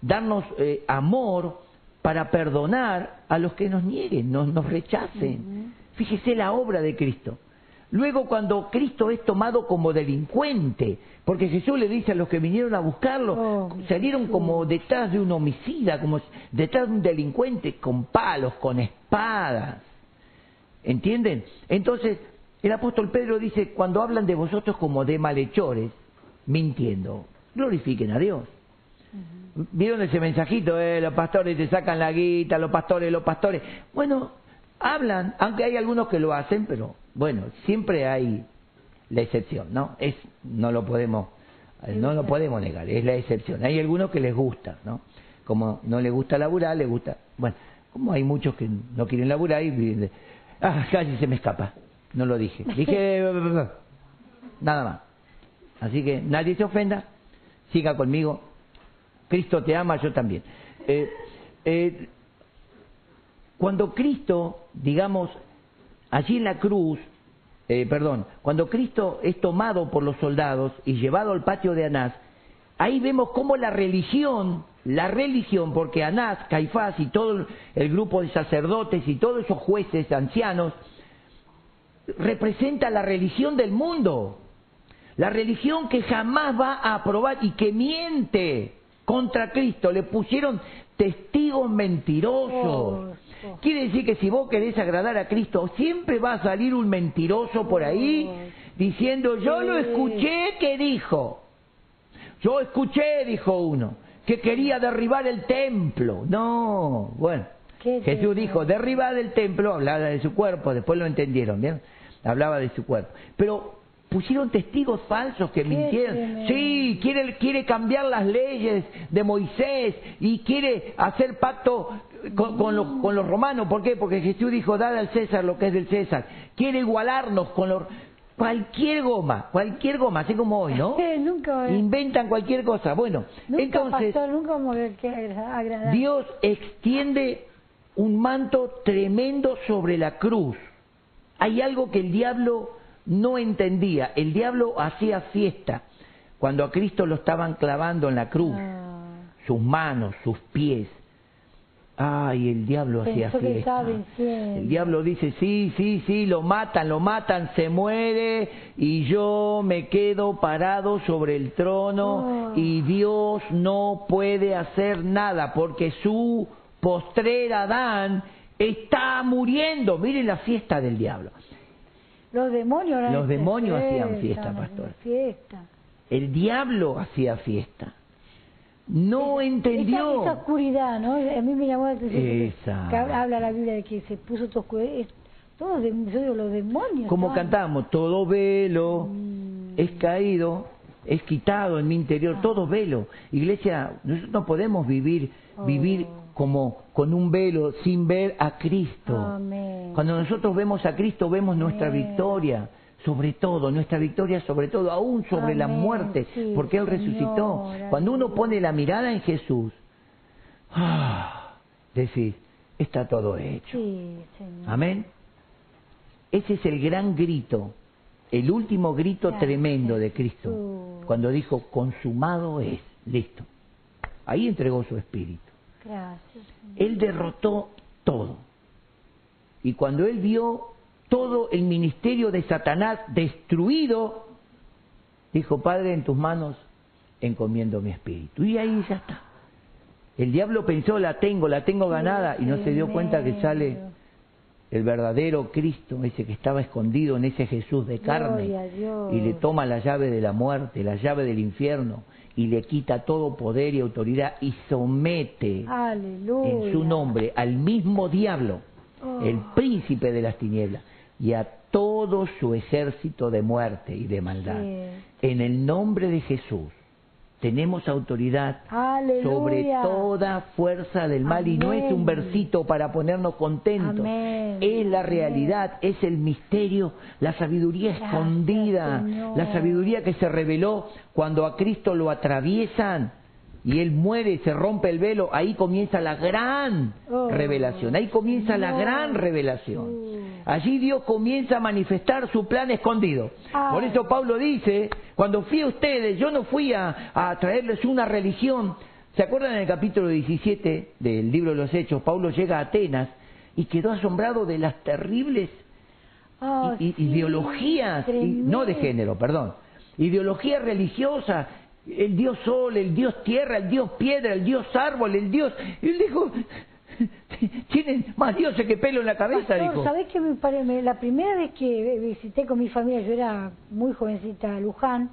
darnos eh, amor, para perdonar a los que nos nieguen, nos, nos rechacen. Fíjese la obra de Cristo. Luego cuando Cristo es tomado como delincuente, porque Jesús le dice a los que vinieron a buscarlo,
Oh,
salieron como detrás de un homicida, como detrás de un delincuente, con palos, con espadas. ¿Entienden? Entonces, el apóstol Pedro dice, cuando hablan de vosotros como de malhechores, mintiendo, glorifiquen a Dios. ¿Vieron ese mensajito? Eh, los pastores te sacan la guita, los pastores, los pastores. Bueno, hablan, aunque hay algunos que lo hacen, pero bueno, siempre hay la excepción, ¿no? Es, no lo podemos, no lo podemos negar, es la excepción. Hay algunos que les gusta, ¿no? Como no les gusta laburar, les gusta, bueno, como hay muchos que no quieren laburar y, ah, casi se me escapa, no lo dije, dije nada más. Así que nadie se ofenda, siga conmigo, Cristo te ama, yo también. Eh, eh, cuando Cristo, digamos, allí en la cruz, eh, perdón, cuando Cristo es tomado por los soldados y llevado al patio de Anás, ahí vemos cómo la religión, la religión, porque Anás, Caifás y todo el grupo de sacerdotes y todos esos jueces ancianos, representa la religión del mundo. La religión que jamás va a aprobar y que miente contra Cristo. Le pusieron testigos mentirosos. Quiere decir que si vos querés agradar a Cristo, siempre va a salir un mentiroso por ahí diciendo, yo lo escuché que dijo. Yo escuché, dijo uno, que quería derribar el templo. No, bueno.
¿Qué
Jesús dijo, derribar el templo, hablaba de su cuerpo, después lo entendieron, ¿bien? Hablaba de su cuerpo. Pero pusieron testigos falsos que mintieron. Sí, quiere, quiere cambiar las leyes de Moisés y quiere hacer pacto con, con los, con los romanos. ¿Por qué? Porque Jesús dijo, dad al César lo que es del César. Quiere igualarnos con los... Cualquier goma, cualquier goma, así como hoy, ¿no?
nunca,
Inventan cualquier cosa. Bueno,
nunca
entonces...
nunca.
Dios extiende un manto tremendo sobre la cruz. Hay algo que el diablo no entendía. El diablo hacía fiesta cuando a Cristo lo estaban clavando en la cruz,
Ah,
sus manos, sus pies. Ay, el diablo hacía fiesta. El diablo dice, sí, sí, sí, lo matan, lo matan, se muere y yo me quedo parado sobre el trono
Oh.
y Dios no puede hacer nada porque su postrer Adán está muriendo. Miren la fiesta del diablo.
Los demonios
Los hacían fiesta, pastor.
Fiesta.
El diablo hacía fiesta. No entendió.
Esa, esa oscuridad, ¿no? A mí me llamó la atención. que habla la Biblia de que se puso toda oscuridad. Es- Todos de- yo digo, los demonios.
Como
¿no?
cantábamos, todo velo
Mm.
es caído es quitado en mi interior todo velo. Iglesia, nosotros no podemos vivir vivir como con un velo sin ver a Cristo.
Amén.
Cuando nosotros vemos a Cristo vemos nuestra victoria, sobre todo, nuestra victoria sobre todo, aún sobre la muerte,
sí,
porque Él
Señor,
resucitó. Cuando uno pone la mirada en Jesús, ah, decís, está todo hecho.
Sí, Señor.
Amén. Ese es el gran grito, el último grito
Gracias,
tremendo de Cristo,
Jesús.
cuando dijo, consumado es, listo. Ahí entregó su espíritu.
Gracias.
Él derrotó todo. Y cuando él vio todo el ministerio de Satanás destruido, dijo, Padre, en tus manos encomiendo mi espíritu. Y ahí ya está. El diablo pensó, la tengo, la tengo ganada, y no se dio cuenta que sale el verdadero Cristo, ese que estaba escondido en ese Jesús de carne, y le toma la llave de la muerte, la llave del infierno, y le quita todo poder y autoridad y somete
Aleluya.
en su nombre al mismo diablo,
Oh.
el príncipe de las tinieblas, y a todo su ejército de muerte y de maldad.
Sí.
En el nombre de Jesús tenemos autoridad
Aleluya.
sobre toda fuerza del mal y no es un versito para ponernos contentos.
Amén.
Es la realidad, es el misterio, la sabiduría
Gracias,
escondida,
Señor.
la sabiduría que se reveló cuando a Cristo lo atraviesan y él muere y se rompe el velo, ahí comienza la gran
Oh,
revelación, ahí comienza la gran revelación.
Jesús.
Allí Dios comienza a manifestar su plan escondido.
Ay.
Por eso Pablo dice, cuando fui a ustedes, yo no fui a, a traerles una religión. ¿Se acuerdan en el capítulo 17 del libro de los Hechos? Pablo llega a Atenas y quedó asombrado de las terribles
Ah,
i- i-
sí,
ideologías, no de género, perdón, ideologías religiosas, el dios sol, el dios tierra, el dios piedra, el dios árbol, el dios... Y él dijo, tienen más dioses que pelo en la cabeza,
Pastor,
dijo.
¿sabés me me- La primera vez que visité con mi familia, yo era muy jovencita a Luján,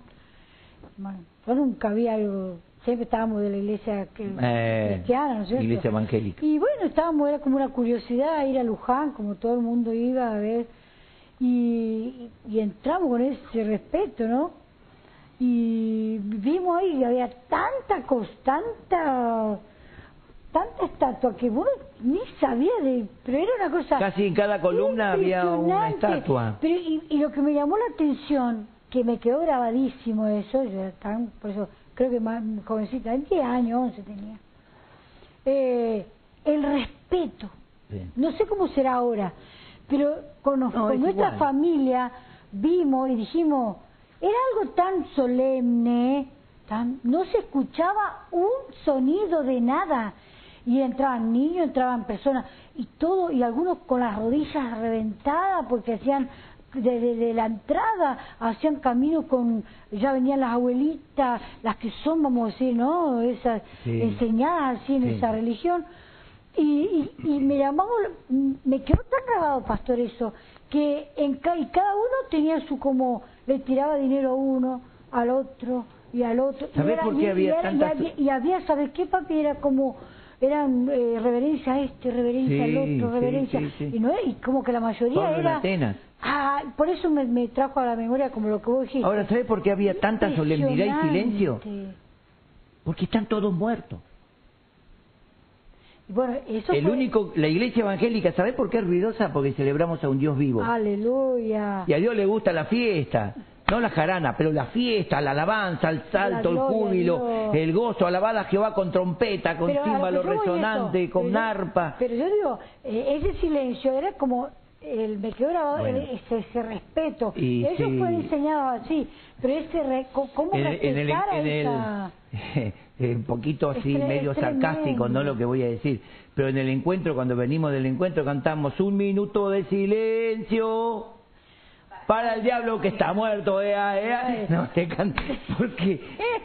bueno, yo nunca había algo, siempre estábamos de la iglesia que,
Eh,
cristiana, ¿no es cierto?
iglesia evangélica.
Y bueno, estábamos, era como una curiosidad ir a Luján, como todo el mundo iba a ver, y, y entramos con ese respeto, ¿no? Y vimos ahí, y había tanta cosa, tanta, tanta estatua que uno ni sabía de, pero era una cosa
Casi en cada columna había una estatua.
Pero y, y lo que me llamó la atención, que me quedó grabadísimo eso, yo era tan, por eso creo que más jovencita, 10 años, 11 tenía, eh, el respeto.
Sí.
No sé cómo será ahora, pero con,
No,
nuestra
igual.
familia vimos y dijimos, era algo tan solemne, tan, no se escuchaba un sonido de nada. Y entraban niños, entraban personas, y todo, y algunos con las rodillas reventadas porque hacían desde de la entrada hacían camino con ya venían las abuelitas las que son vamos a decir no esas
Sí.
enseñadas así en
Sí.
esa religión y, y, y me llamaba, me quedó tan grabado, pastor, eso, que en y cada uno tenía su como, le tiraba dinero a uno, al otro y al otro. Y
¿Sabés
era-
por qué
y-
había
era- y
tantas-
había, y había, ¿sabes qué, papi? Era como, eran eh, reverencia a este, reverencia
Sí,
al otro, reverencia.
sí, sí.
Y, no, y como que la mayoría
Pablo
era...
Atenas.
Ah, por eso me, me trajo a la memoria como lo que vos dijiste.
Ahora, ¿sabes por qué había tanta solemnidad y silencio? Porque están todos muertos.
Y Bueno, eso
El
fue-
único, la iglesia evangélica, ¿sabes por qué es ruidosa? Porque celebramos a un Dios vivo.
Aleluya.
Y a Dios le gusta la fiesta, no la jarana, pero la fiesta, la alabanza, el salto, el
gloria a
júbilo, el gozo, alabada a Jehová con trompeta, con
a
címbalo resonante,
eso.
con
Pero
arpa.
Pero yo digo, eh, ese silencio era como, el, me quedó grabado
Bueno.
el- ese, ese respeto.
Y
Eso
sí.
fue diseñado así, pero ese, re- ¿cómo
en, el- en el,
respetar a
en el-
esa...
eh, un poquito así,
Es
medio sarcástico, no lo que voy a decir, pero en el encuentro, cuando venimos del encuentro, cantamos un minuto de silencio para el diablo que está muerto, ea, ea. No, te porque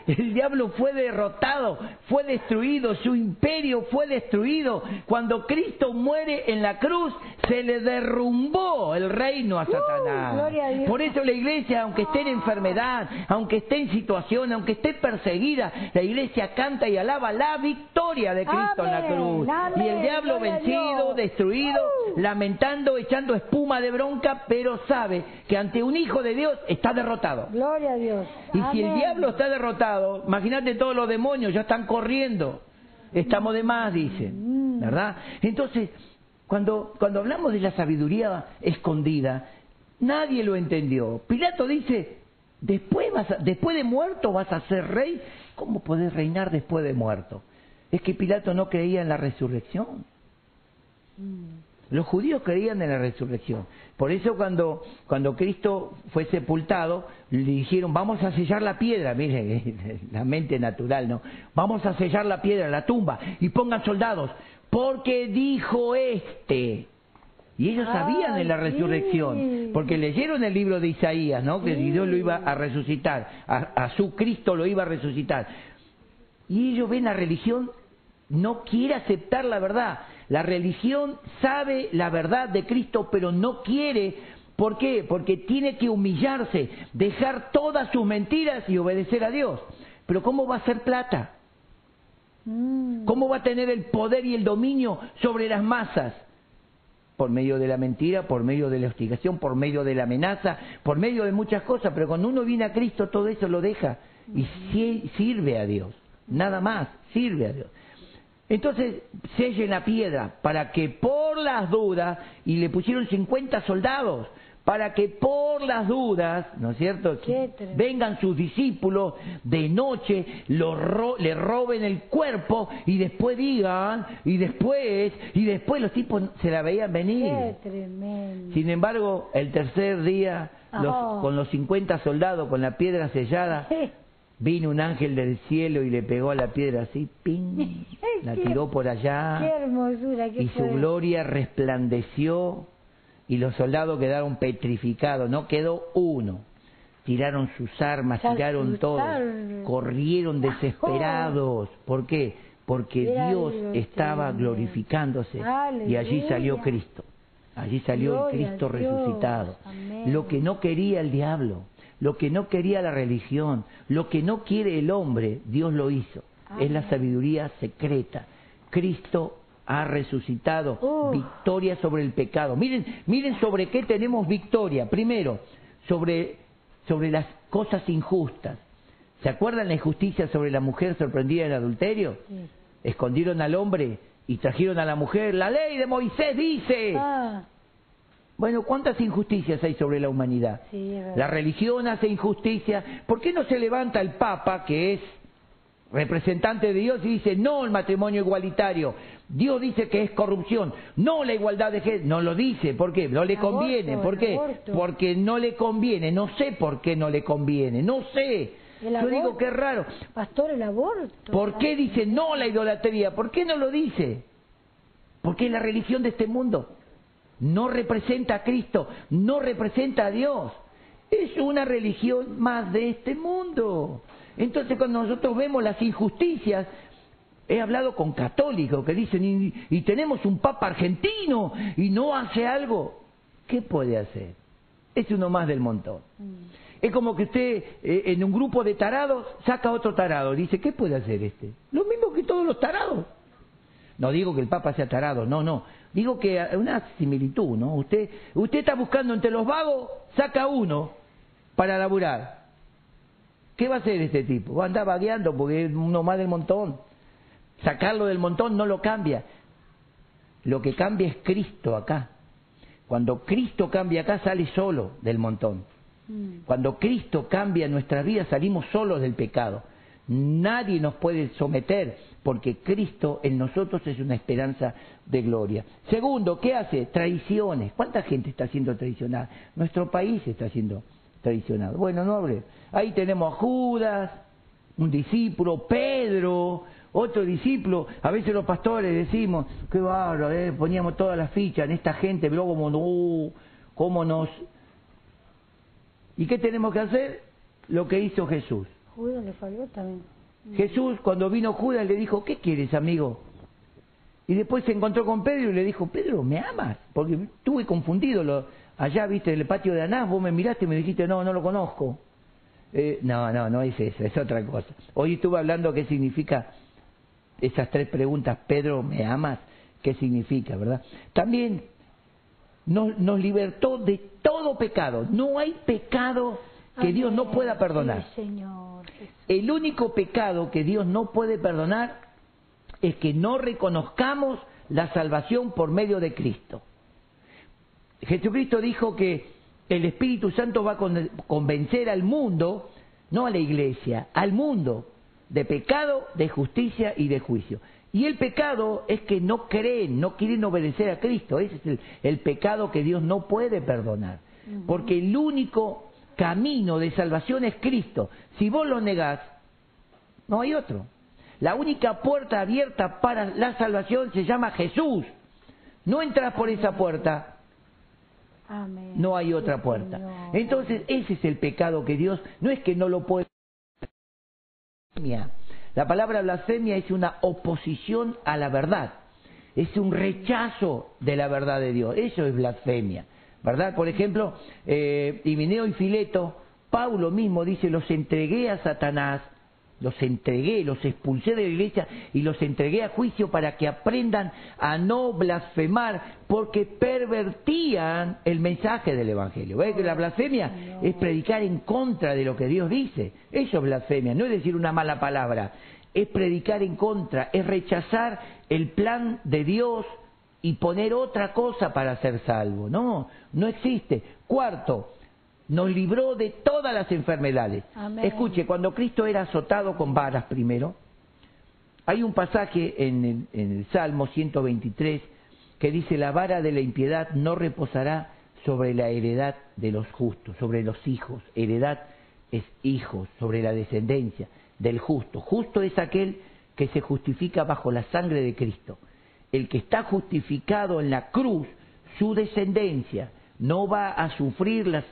el diablo fue derrotado, fue destruido, su imperio fue destruido. Cuando Cristo muere en la cruz, se le derrumbó el reino a Satanás.
a Dios.
Por eso la iglesia, aunque esté en enfermedad, aunque esté en situación, aunque esté perseguida, la iglesia canta y alaba la victoria de Cristo en la cruz.
amén,
y el diablo vencido, destruido,
Uh.
lamentando, echando espuma de bronca, pero sabe que ante un hijo de Dios está derrotado.
Gloria a Dios.
Y si el diablo está derrotado, imagínate todos los demonios ya están corriendo. Estamos de más, dicen.
Mm.
¿Verdad? Entonces, cuando, cuando hablamos de la sabiduría escondida, nadie lo entendió. Pilato dice, después, vas a- después de muerto vas a ser rey. ¿Cómo podés reinar después de muerto? Es que Pilato no creía en la resurrección. Los judíos creían en la resurrección. Por eso cuando, cuando Cristo fue sepultado, le dijeron, vamos a sellar la piedra. Mire, la mente natural, ¿no? Vamos a sellar la piedra, la tumba, y pongan soldados, porque dijo este. Y ellos sabían de la resurrección, porque leyeron el libro de Isaías, ¿no? Que. Dios lo iba a resucitar, a, a su Cristo lo iba a resucitar. Y ellos ven la religión, no quiere aceptar la verdad. La religión sabe la verdad de Cristo, pero no quiere. ¿Por qué? Porque tiene que humillarse, dejar todas sus mentiras y obedecer a Dios. Pero ¿cómo va a ser plata?
Mm.
¿Cómo va a tener el poder y el dominio sobre las masas? Por medio de la mentira, por medio de la hostigación, por medio de la amenaza, por medio de muchas cosas. Pero cuando uno viene a Cristo, todo eso lo deja y si- sirve a Dios. Nada más, sirve a Dios. Entonces sellen la piedra para que por las dudas, y le pusieron 50 soldados, para que por las dudas, ¿no es cierto? Vengan sus discípulos de noche, lo ro- le roben el cuerpo y después digan, y después, y después los tipos se la veían venir.
Qué tremendo.
Sin embargo, el tercer día, los-
Oh.
con los 50 soldados, con la piedra sellada, vino un ángel del cielo y le pegó a la piedra así, ¡ping! La tiró por allá
Qué hermosura, qué
y su gloria resplandeció y los soldados quedaron petrificados, no quedó uno. Tiraron sus armas,
Se
tiraron todo, corrieron desesperados. ¿Por qué? Porque
Era
Dios estaba
tremendo.
glorificándose y allí salió Cristo. Allí salió
Gloria
el Cristo resucitado.
Amén.
Lo que no quería el diablo, lo que no quería la religión, lo que no quiere el hombre, Dios lo hizo. Es la sabiduría secreta. Cristo ha resucitado. Victoria sobre el pecado. Miren, miren sobre qué tenemos victoria. Primero, sobre, sobre las cosas injustas. ¿Se acuerdan la injusticia sobre la mujer sorprendida en adulterio?
Sí.
Escondieron al hombre y trajeron a la mujer. La ley de Moisés dice.
Ah,
Bueno, ¿cuántas injusticias hay sobre la humanidad?
sí.
La religión hace injusticia. ¿Por qué no se levanta el Papa, que es representante de Dios, y dice no el matrimonio igualitario? Dios dice que es corrupción, no la igualdad de género. No lo dice, ¿por qué? No le
aborto,
conviene. ¿Por qué?
aborto.
Porque no le conviene. No sé por qué no le conviene. No sé.
El
Yo digo que es raro.
Pastor, el aborto.
¿Por qué dice no la idolatría? ¿Por qué no lo dice? Porque es la religión de este mundo. No representa a Cristo, no representa a Dios. Es una religión más de este mundo. Entonces cuando nosotros vemos las injusticias, he hablado con católicos que dicen, y, y tenemos un papa argentino y no hace algo. ¿Qué puede hacer? Es uno más del montón.
Mm.
Es como que usted eh, en un grupo de tarados saca otro tarado. Dice, ¿qué puede hacer este? Lo mismo que todos los tarados. No digo que el Papa sea tarado, no, no. Digo que una similitud, ¿no? Usted, usted está buscando entre los vagos, saca uno para laburar. ¿Qué va a hacer este tipo? Va a andar vagueando porque es uno más del montón. Sacarlo del montón no lo cambia. Lo que cambia es Cristo acá. Cuando Cristo cambia acá, sale solo del montón.
Mm.
Cuando Cristo cambia nuestras vidas, salimos solos del pecado. Nadie nos puede someter porque Cristo en nosotros es una esperanza de gloria. Segundo, ¿qué hace? Traiciones. ¿Cuánta gente está siendo traicionada? Nuestro país está siendo traicionado. Bueno, no hable. Ahí tenemos a Judas, un discípulo, Pedro, otro discípulo. A veces los pastores decimos, qué bárbaro, eh, poníamos todas las fichas en esta gente, pero como no, cómo nos ¿Y qué tenemos que hacer? Lo que hizo Jesús.
Judas le falló también.
Jesús, cuando vino Judas, le dijo, ¿qué quieres, amigo? Y después se encontró con Pedro y le dijo, Pedro, ¿me amas? Porque estuve confundido. Lo, allá, viste, en el patio de Anás, vos me miraste y me dijiste, no, no lo conozco. Eh, no, no, no es eso, es otra cosa. Hoy estuve hablando qué significa esas tres preguntas, Pedro, ¿me amas? ¿Qué significa, verdad? También nos, nos libertó de todo pecado. No hay pecado que Dios no pueda perdonar. El único pecado que Dios no puede perdonar es que no reconozcamos la salvación por medio de Cristo. Jesucristo dijo que el Espíritu Santo va a convencer al mundo, no a la iglesia, al mundo, de pecado, de justicia y de juicio. Y el pecado es que no creen, no quieren obedecer a Cristo. Ese es el, pecado que Dios no puede perdonar. Porque el único camino de salvación es Cristo. Si vos lo negás, no hay otro. La única puerta abierta para la salvación se llama Jesús. No entras por esa puerta, no hay otra puerta. Entonces, ese es el pecado que Dios, no es que no lo puede. La palabra blasfemia es una oposición a la verdad, es un rechazo de la verdad de Dios. Eso es blasfemia, ¿verdad? Por ejemplo, eh, y Fileto, Pablo mismo dice: Los entregué a Satanás los entregué, los expulsé de la iglesia y los entregué a juicio para que aprendan a no blasfemar porque pervertían el mensaje del Evangelio. ¿Ves que la blasfemia es predicar en contra de lo que Dios dice? Eso es blasfemia, no es decir una mala palabra, es predicar en contra, es rechazar el plan de Dios y poner otra cosa para ser salvo. No, no existe. Cuarto, nos libró de todas las enfermedades. Escuche, cuando Cristo era azotado con varas primero, hay un pasaje en el, Salmo 123 que dice, la vara de la impiedad no reposará sobre la heredad de los justos, sobre los hijos. Heredad es hijos, sobre la descendencia del justo. Justo es aquel que se justifica bajo la sangre de Cristo. El que está justificado en la cruz, su descendencia, no va a sufrir las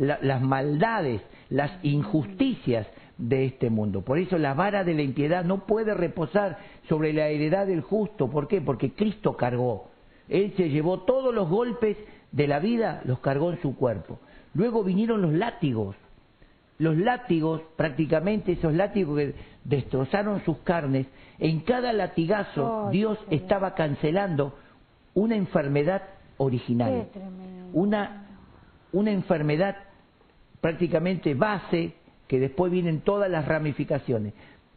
las maldades, las injusticias de este mundo. Por eso la vara de la impiedad no puede reposar sobre la heredad del justo. ¿Por qué? Porque Cristo cargó. Él se llevó todos los golpes de la vida, los cargó en su cuerpo. Luego vinieron los látigos. Los látigos, prácticamente esos látigos que destrozaron sus carnes, en cada latigazo Dios estaba cancelando una enfermedad original, una, una enfermedad prácticamente base, que después vienen todas las ramificaciones.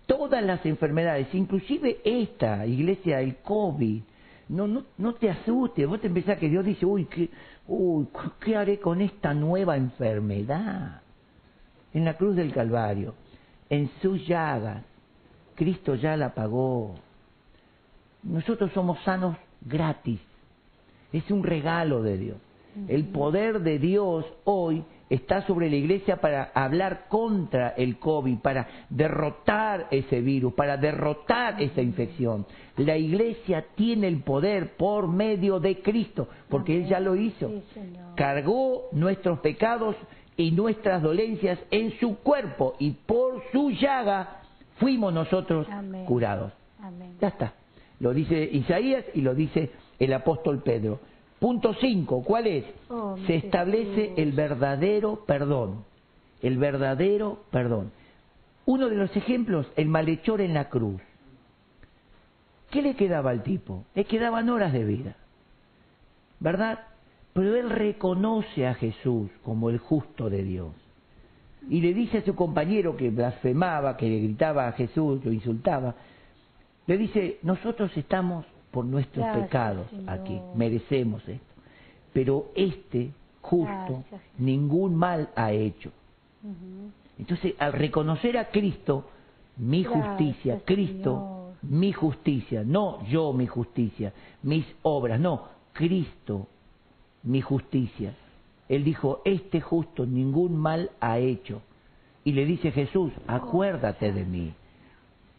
Todas las enfermedades, inclusive esta, iglesia, el COVID, no, no, no te asustes, vos te empezás que Dios dice, uy, ¿qué, uy, ¿qué haré con esta nueva enfermedad? En la cruz del Calvario, en sus llagas, Cristo ya la pagó. Nosotros somos sanos gratis, es un regalo de Dios. El poder de Dios hoy está sobre la iglesia para hablar contra el COVID, para derrotar ese virus, para derrotar esa infección. La iglesia tiene el poder por medio de Cristo, porque Él ya lo hizo. Cargó nuestros pecados y nuestras dolencias en su cuerpo y por su llaga fuimos nosotros curados. Ya está. Lo dice Isaías y lo dice el apóstol Pedro. Punto 5, ¿cuál es? Oh, Se establece el verdadero perdón. El verdadero perdón. Uno de los ejemplos, el malhechor en la cruz. ¿Qué le quedaba al tipo? Le quedaban horas de vida. ¿Verdad? Pero él reconoce a Jesús como el justo de Dios. Y le dice a su compañero que blasfemaba, que le gritaba a Jesús, lo insultaba, le dice, nosotros estamos por nuestros pecados aquí, merecemos esto. Pero este justo ningún mal ha hecho. Entonces, al reconocer a Cristo, mi justicia, Cristo, mi justicia, no yo mi justicia, mis obras, no, Cristo, mi justicia. Él dijo, este justo ningún mal ha hecho. Y le dice Jesús, acuérdate de mí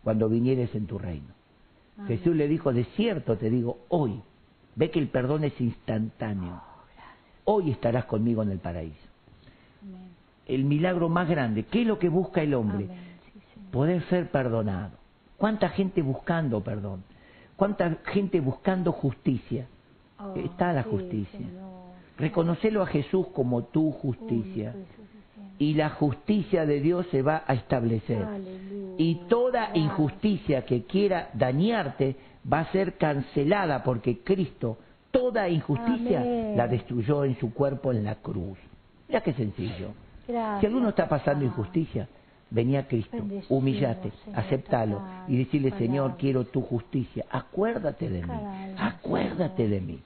cuando vinieres en tu reino. Jesús le dijo, de cierto te digo, hoy, ve que el perdón es instantáneo. Hoy estarás conmigo en el paraíso. El milagro más grande, ¿qué es lo que busca el hombre? Poder ser perdonado. ¿Cuánta gente buscando perdón? ¿Cuánta gente buscando justicia?
Oh,
Está la
sí,
justicia. Reconocelo a Jesús como tu justicia. Y la justicia de Dios se va a establecer.
Aleluya.
Y toda injusticia que quiera dañarte va a ser cancelada porque Cristo toda injusticia
Amén.
la destruyó en su cuerpo en la cruz. Mira qué sencillo.
Gracias,
Si alguno está pasando injusticia, vení a Cristo, humillate,
papá,
y decirle, Señor, quiero tu justicia. Acuérdate de mí, acuérdate de mí.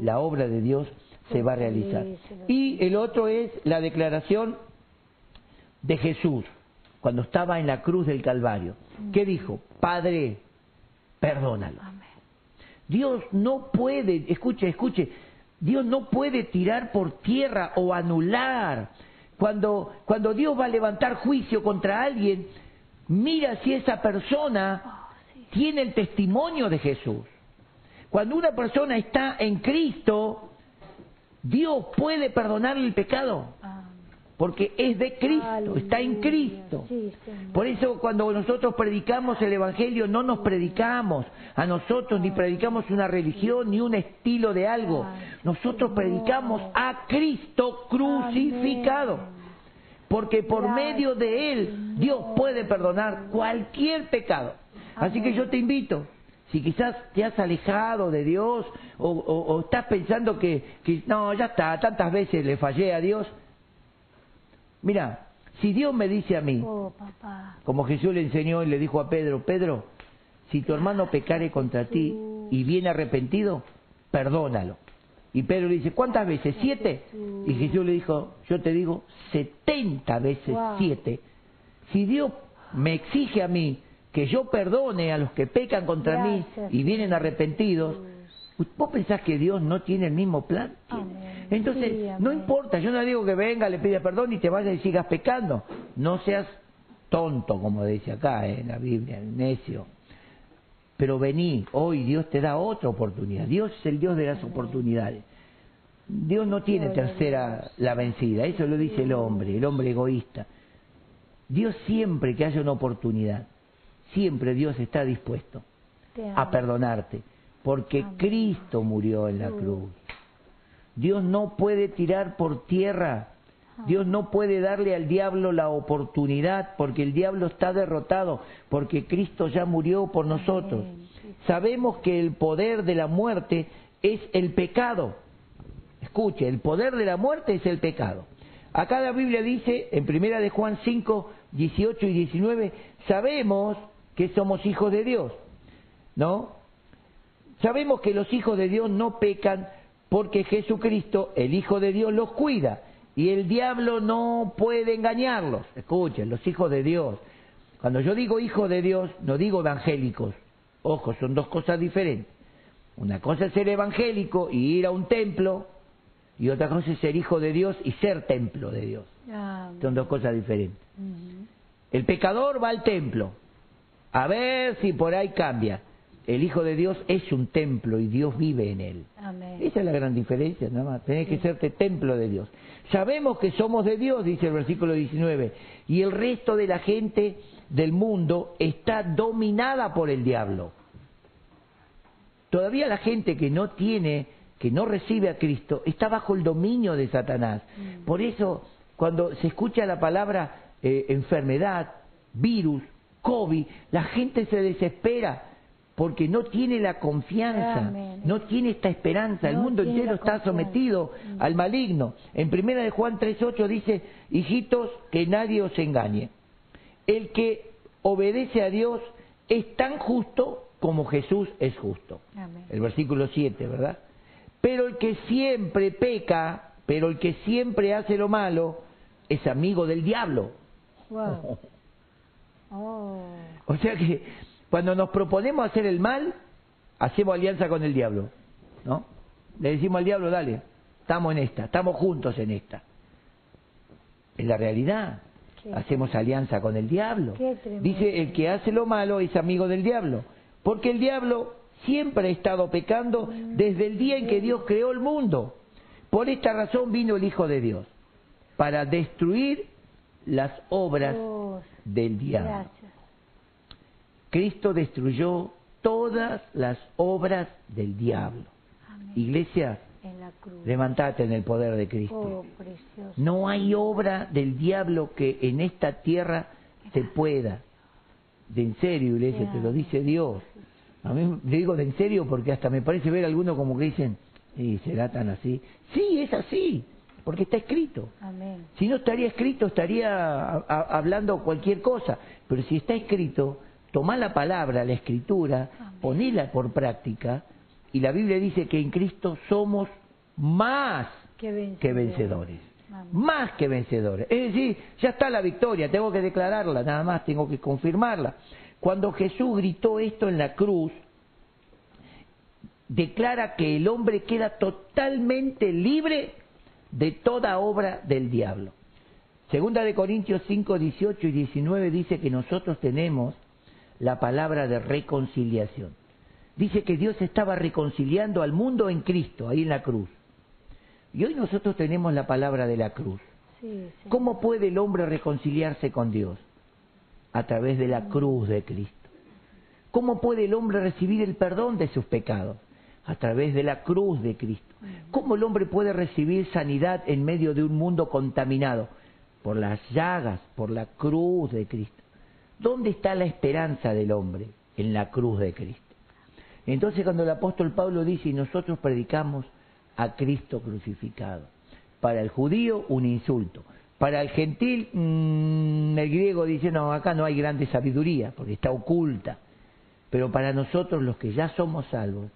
La obra de Dios se va a realizar. Y el otro es la declaración de Jesús cuando estaba en la cruz del Calvario. ¿Qué dijo? Padre, perdónalo. Dios no puede, escuche, escuche, Dios no puede tirar por tierra o anular. Cuando, cuando Dios va a levantar juicio contra alguien, mira si esa persona
sí.
tiene el testimonio de Jesús. Cuando una persona está en Cristo, Dios puede perdonarle el pecado,
Amén.
porque es de Cristo, está en. Cristo. Por eso cuando nosotros predicamos el Evangelio no nos predicamos a nosotros ni predicamos una religión ni un estilo de algo. Nosotros predicamos a Cristo crucificado. Porque por medio de Él Dios puede perdonar cualquier pecado. Así que yo te invito, si quizás te has alejado de Dios o, o- o estás pensando que, que no, ya está, tantas veces le fallé a Dios. Mira, si Dios me dice a mí,
Oh, papá.
como Jesús le enseñó y le dijo a Pedro, Pedro, si tu hermano pecare contra ti y viene arrepentido, perdónalo. Y Pedro le dice, ¿cuántas veces? ¿Siete? Y Jesús le dijo, yo te digo, setenta veces
Wow.
siete. Si Dios me exige a mí que yo perdone a los que pecan contra
Gracias,
mí y vienen arrepentidos, ¿vos pensás que Dios no tiene el mismo plan?
Amén.
Entonces,
Sí,
no importa, yo no digo que venga, le pida perdón y te vayas y sigas pecando. No seas tonto, como dice acá eh, en la Biblia, necio. Pero vení, hoy Dios te da otra oportunidad. Dios es el Dios de las oportunidades. Dios no tiene tercera la vencida, eso lo dice el hombre, el hombre egoísta. Dios siempre que haya una oportunidad, siempre Dios está dispuesto a perdonarte, porque
Amén.
Cristo murió en la cruz. Dios no puede tirar por tierra, Dios no puede darle al diablo la oportunidad, porque el diablo está derrotado, porque Cristo ya murió por nosotros. Sabemos que el poder de la muerte es el pecado. Escuche, el poder de la muerte es el pecado. Acá la Biblia dice, en primera de Juan 5, 18 y 19, sabemos que somos hijos de Dios, ¿no? Sabemos que los hijos de Dios no pecan porque Jesucristo, el Hijo de Dios, los cuida y el diablo no puede engañarlos. Escuchen, los hijos de Dios. Cuando yo digo hijos de Dios, no digo evangélicos. Ojo, son dos cosas diferentes. Una cosa es ser evangélico y ir a un templo y otra cosa es ser hijo de Dios y ser templo de Dios. Son dos cosas diferentes. El pecador va al templo a ver si por ahí cambia. El Hijo de Dios es un templo y Dios vive en él.
Amén.
Esa es la gran diferencia, nada más. Tenés que serte templo de Dios. Sabemos que somos de Dios, dice el versículo 19, y el resto de la gente del mundo está dominada por el diablo. Todavía la gente que no tiene, que no recibe a Cristo, está bajo el dominio de Satanás. Por eso, cuando se escucha la palabra eh, enfermedad, virus, COVID, la gente se desespera porque no tiene la confianza,
Amén.
no tiene esta esperanza. El mundo entero está sometido al maligno. En primera de Juan 3.8 dice, hijitos, que nadie os engañe. El que obedece a Dios es tan justo como Jesús es justo.
Amén.
El versículo 7, ¿verdad? Pero el que siempre peca, pero el que siempre hace lo malo, es amigo del diablo.
Wow. Oh.
O sea que cuando nos proponemos hacer el mal, hacemos alianza con el diablo, ¿no? Le decimos al diablo, dale, estamos en esta, estamos juntos en esta. En la realidad,
Qué
hacemos alianza con el diablo. Dice, el que hace lo malo es amigo del diablo, porque el diablo siempre ha estado pecando desde el día en que Dios creó el mundo. Por esta razón vino el Hijo de Dios, para destruir las obras del diablo.
Gracias.
Cristo destruyó todas las obras del diablo.
Amén.
Iglesia,
En la cruz.
levantate en el poder de Cristo.
Oh.
No hay obra del diablo que en esta tierra te pueda. De en serio, iglesia, te lo dice Dios. A mí le digo de en serio porque hasta me parece ver algunos como que dicen, ¿y será tan así? Sí, es así, porque está escrito.
Amén.
Si no estaría escrito, estaría a- a- hablando cualquier cosa. Pero si está escrito, toma la palabra, la escritura,
Amén.
ponela por práctica. Y la Biblia dice que en Cristo somos más
Que vencedores.
que vencedores.
Amén.
Más que vencedores. Es decir, ya está la victoria, tengo que declararla, nada más tengo que confirmarla. Cuando Jesús gritó esto en la cruz, declara que el hombre queda totalmente libre de toda obra del diablo. Segunda de Corintios 5, 18 y 19 dice que nosotros tenemos la palabra de reconciliación. Dice que Dios estaba reconciliando al mundo en Cristo, ahí en la cruz. Y hoy nosotros tenemos la palabra de la cruz.
Sí, sí.
¿Cómo puede el hombre reconciliarse con Dios? A través de la cruz de Cristo. ¿Cómo puede el hombre recibir el perdón de sus pecados? A través de la cruz de Cristo. ¿Cómo el hombre puede recibir sanidad en medio de un mundo contaminado? Por las llagas, por la cruz de Cristo. ¿Dónde está la esperanza del hombre? En la cruz de Cristo. Entonces cuando el apóstol Pablo dice, y nosotros predicamos a Cristo crucificado, para el judío un insulto, para el gentil mm, el griego dice, no, acá no hay grande sabiduría, porque está oculta, pero para nosotros los que ya somos salvos,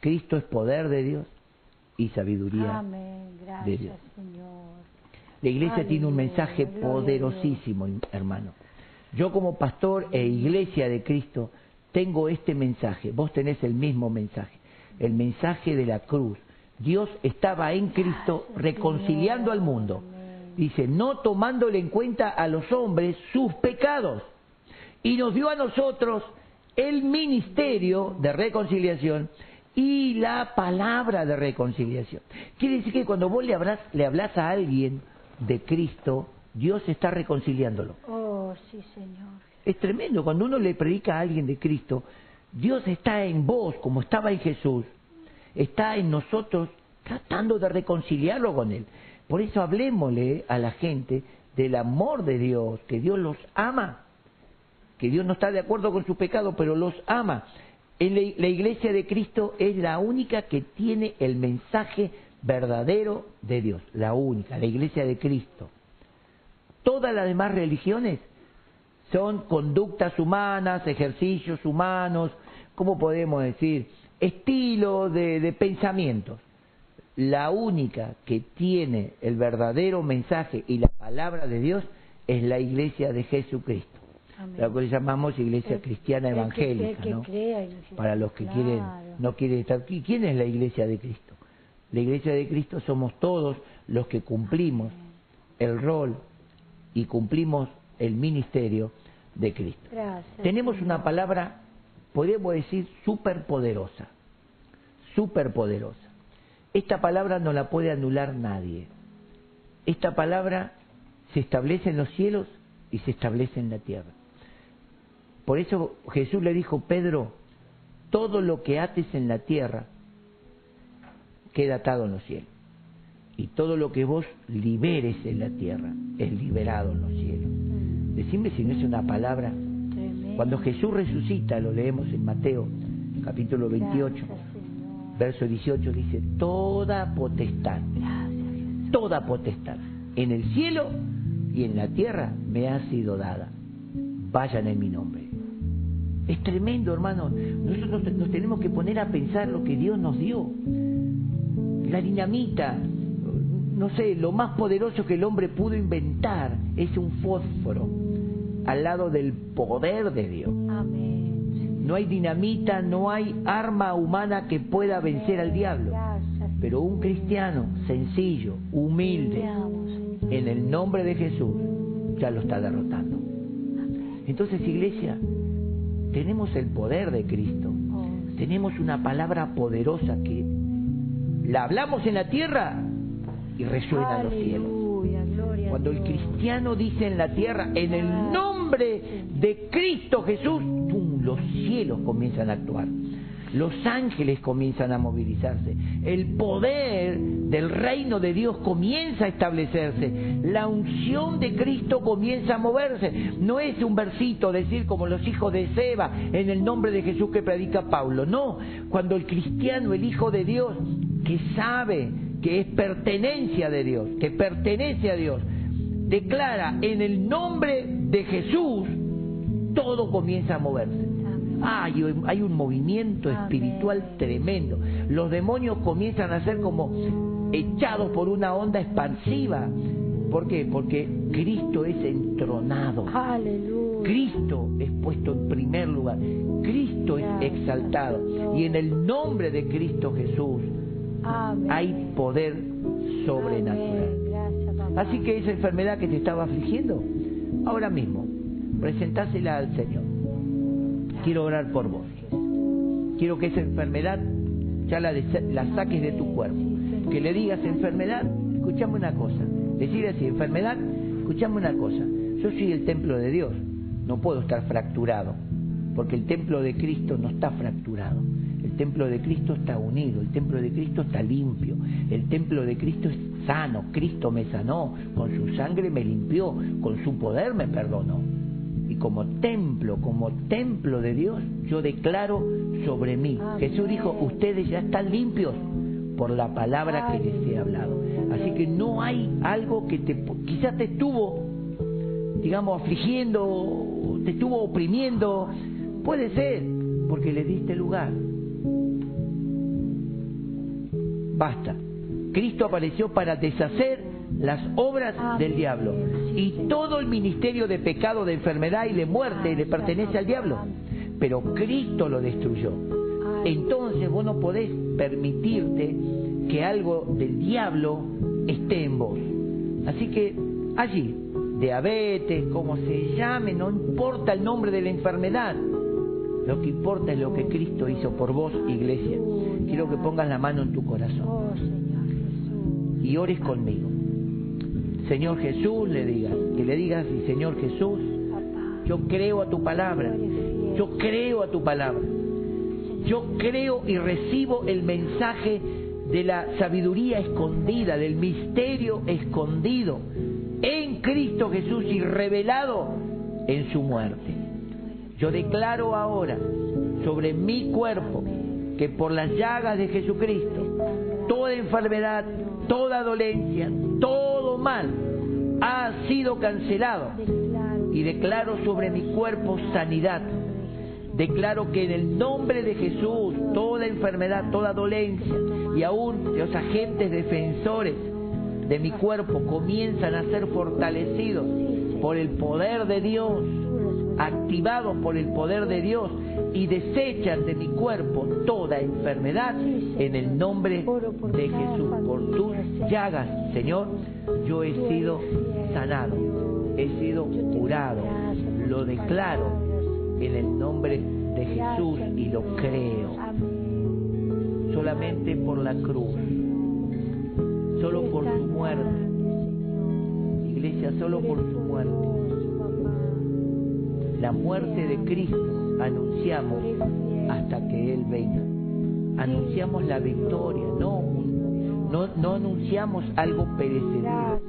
Cristo es poder de Dios y sabiduría.
Amén.
de
Gracias,
Dios.
Señor.
La iglesia tiene un mensaje poderosísimo, hermano. Yo como pastor e iglesia de Cristo tengo este mensaje, vos tenés el mismo mensaje, el mensaje de la cruz. Dios estaba en Cristo reconciliando al mundo. Dice, no tomándole en cuenta a los hombres sus pecados. Y nos dio a nosotros el ministerio de reconciliación y la palabra de reconciliación. Quiere decir que cuando vos le hablas, le hablas a alguien de Cristo, Dios está reconciliándolo.
Oh, sí, Señor.
Es tremendo, cuando uno le predica a alguien de Cristo, Dios está en vos como estaba en Jesús, está en nosotros tratando de reconciliarlo con Él. Por eso hablemosle a la gente del amor de Dios, que Dios los ama, que Dios no está de acuerdo con su pecado, pero los ama. La iglesia de Cristo es la única que tiene el mensaje verdadero de Dios, la única, la iglesia de Cristo. Todas las demás religiones son conductas humanas, ejercicios humanos, ¿cómo podemos decir? Estilo de, de pensamientos. La única que tiene el verdadero mensaje y la palabra de Dios es la iglesia de Jesucristo. La que le llamamos iglesia
El-
cristiana
que-
evangélica, Para los que quieren, no quieren estar aquí. ¿Quién es la iglesia de Cristo? La iglesia de Cristo somos todos los que cumplimos el rol y cumplimos el ministerio de Cristo.
Gracias.
Tenemos
Señor.
una palabra, podemos decir, súper poderosa. Súper poderosa. Esta palabra no la puede anular nadie. Esta palabra se establece en los cielos y se establece en la tierra. Por eso Jesús le dijo, Pedro, todo lo que ates en la tierra queda atado en los cielos. Y todo lo que vos liberes en la tierra es liberado en los cielos. Decime si no es una palabra. Cuando Jesús resucita, lo leemos en Mateo, capítulo 28,
Gracias, Señor.
verso 18, dice, toda potestad, toda potestad, en el cielo y en la tierra me ha sido dada. Vayan en mi nombre. Es tremendo, hermano. Nosotros nos tenemos que poner a pensar lo que Dios nos dio. La dinamita, no sé, lo más poderoso que el hombre pudo inventar es un fósforo al lado del poder de Dios.
Amén.
No hay dinamita, no hay arma humana que pueda vencer al diablo. Pero un cristiano sencillo, humilde, en el nombre de Jesús, ya lo está derrotando. Entonces, iglesia, tenemos el poder de Cristo.
Oh,
Tenemos una palabra poderosa que la hablamos en la tierra y resuena en los cielos. Cuando el cristiano dice en la tierra, en el nombre de Cristo Jesús, ¡tum! los cielos comienzan a actuar. Los ángeles comienzan a movilizarse. El poder del reino de Dios comienza a establecerse. La unción de Cristo comienza a moverse. No es un versito decir como los hijos de Seba en el nombre de Jesús que predica Pablo. No, cuando el cristiano, el hijo de Dios, que sabe que es pertenencia de Dios, que pertenece a Dios, declara en el nombre de Jesús, todo comienza a moverse. Hay, hay un movimiento espiritual tremendo. Los demonios comienzan a ser como echados por una onda expansiva. ¿Por qué? Porque Cristo es entronado. Cristo es puesto en primer lugar. Cristo es exaltado. Y en el nombre de Cristo Jesús hay poder sobrenatural. Así que esa enfermedad que te estaba afligiendo, ahora mismo, presentásela al Señor. Quiero orar por vos. Quiero que esa enfermedad ya la, saques de tu cuerpo. Que le digas enfermedad, escuchame una cosa. Decir así, enfermedad, escuchame una cosa. Yo soy el templo de Dios, no puedo estar fracturado, porque el templo de Cristo no está fracturado. El templo de Cristo está unido, el templo de Cristo está limpio, el templo de Cristo es sano, Cristo me sanó, con su sangre me limpió, con su poder me perdonó. Como templo, como templo de Dios, yo declaro sobre mí. Jesús dijo, ustedes ya están limpios por la palabra que les he hablado. Así que no hay algo que te, quizás te estuvo, digamos, afligiendo, te estuvo oprimiendo. Puede ser, porque le diste lugar. Basta. Cristo apareció para deshacer las obras del diablo. Y todo el ministerio de pecado, de enfermedad y de muerte le pertenece al diablo. Pero Cristo lo destruyó. Entonces vos no podés permitirte que algo del diablo esté en vos. Así que allí, diabetes, como se llame, no importa el nombre de la enfermedad. Lo que importa es lo que Cristo hizo por vos, iglesia. Quiero que pongas la mano en tu corazón y ores conmigo. Señor Jesús, le digas, que le digas, Señor Jesús, yo creo a tu palabra, yo creo a tu palabra, yo creo y recibo el mensaje de la sabiduría escondida, del misterio escondido en Cristo Jesús y revelado en su muerte. Yo declaro ahora sobre mi cuerpo que por las llagas de Jesucristo, toda enfermedad, toda dolencia, todo mal ha sido cancelado. Y declaro sobre mi cuerpo sanidad. Declaro que en el nombre de Jesús toda enfermedad, toda dolencia y aún los agentes defensores de mi cuerpo comienzan a ser fortalecidos por el poder de Dios, activados por el poder de Dios y desechan de mi cuerpo toda enfermedad en el nombre de Jesús. Por tus llagas, Señor, yo he sido sanado, he sido curado. Lo declaro en el nombre de Jesús y lo creo. Solamente por la cruz, solo por su muerte. Iglesia, solo por su muerte. La muerte de Cristo anunciamos hasta que Él venga. Anunciamos la victoria, no, no, anunciamos algo perecedero.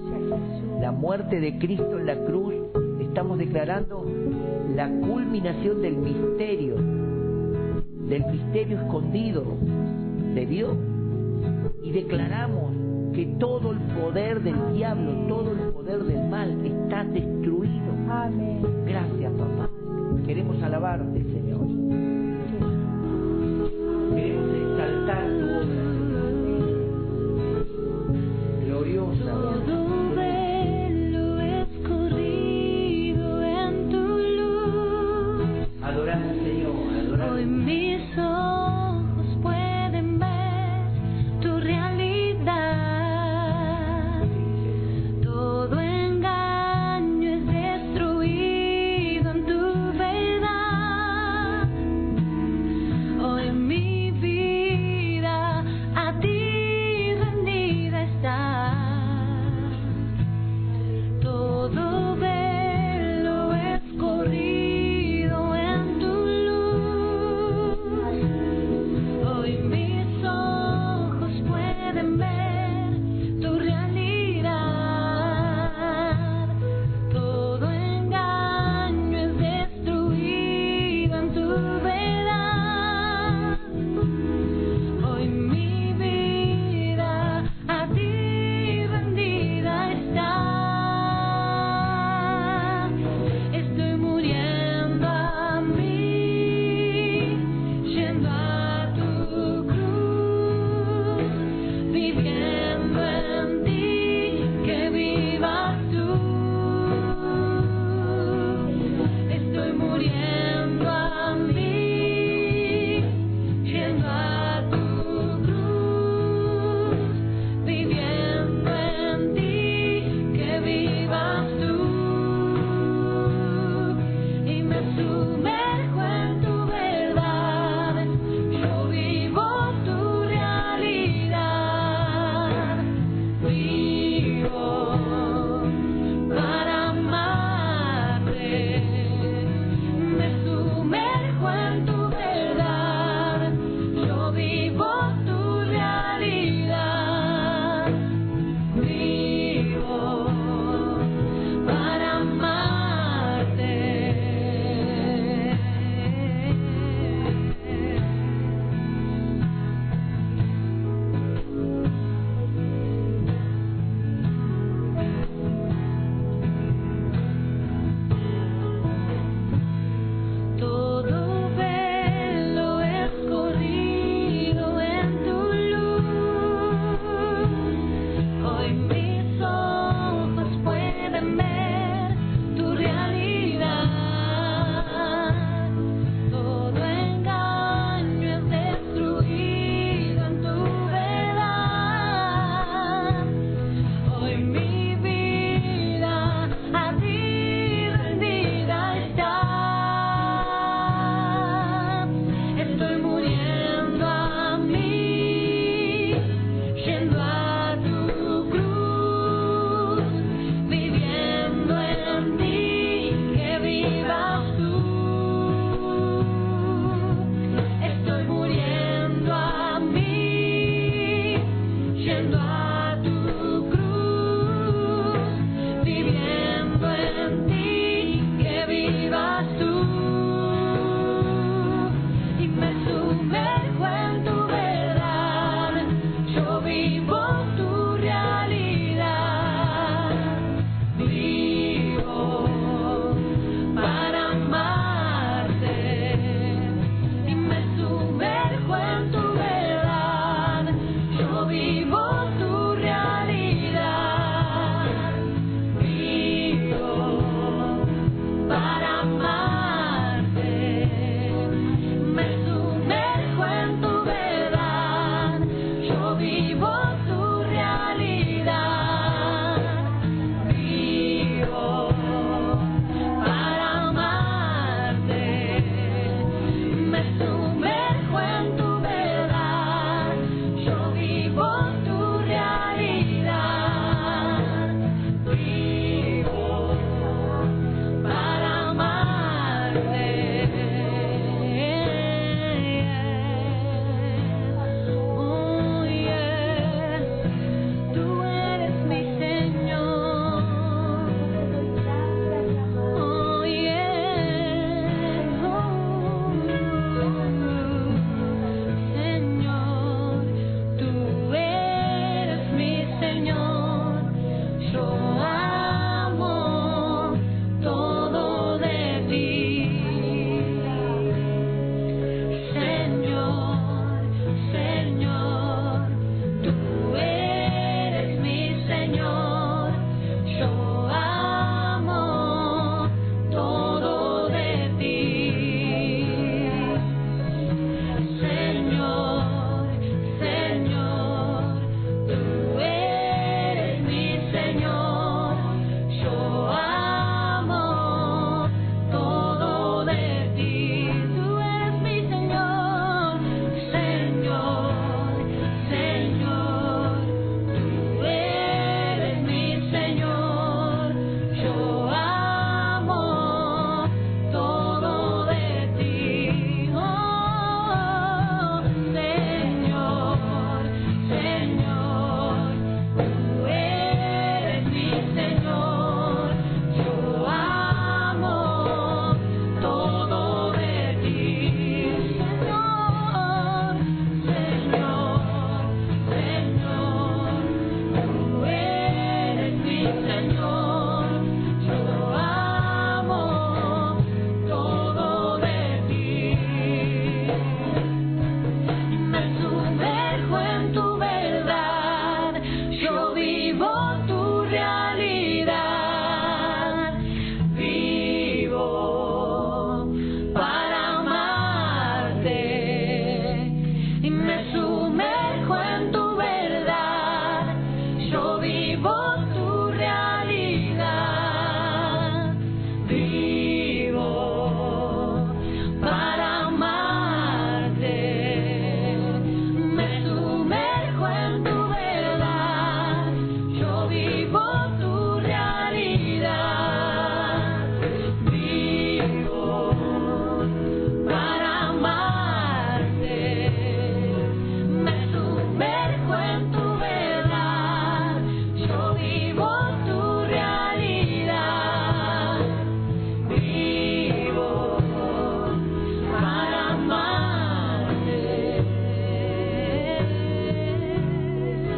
La muerte de Cristo en la cruz, estamos declarando la culminación del misterio, del misterio escondido de Dios. Y declaramos que todo el poder del diablo, todo el poder del mal está destruido. Gracias, papá. Queremos alabarte, Señor. Queremos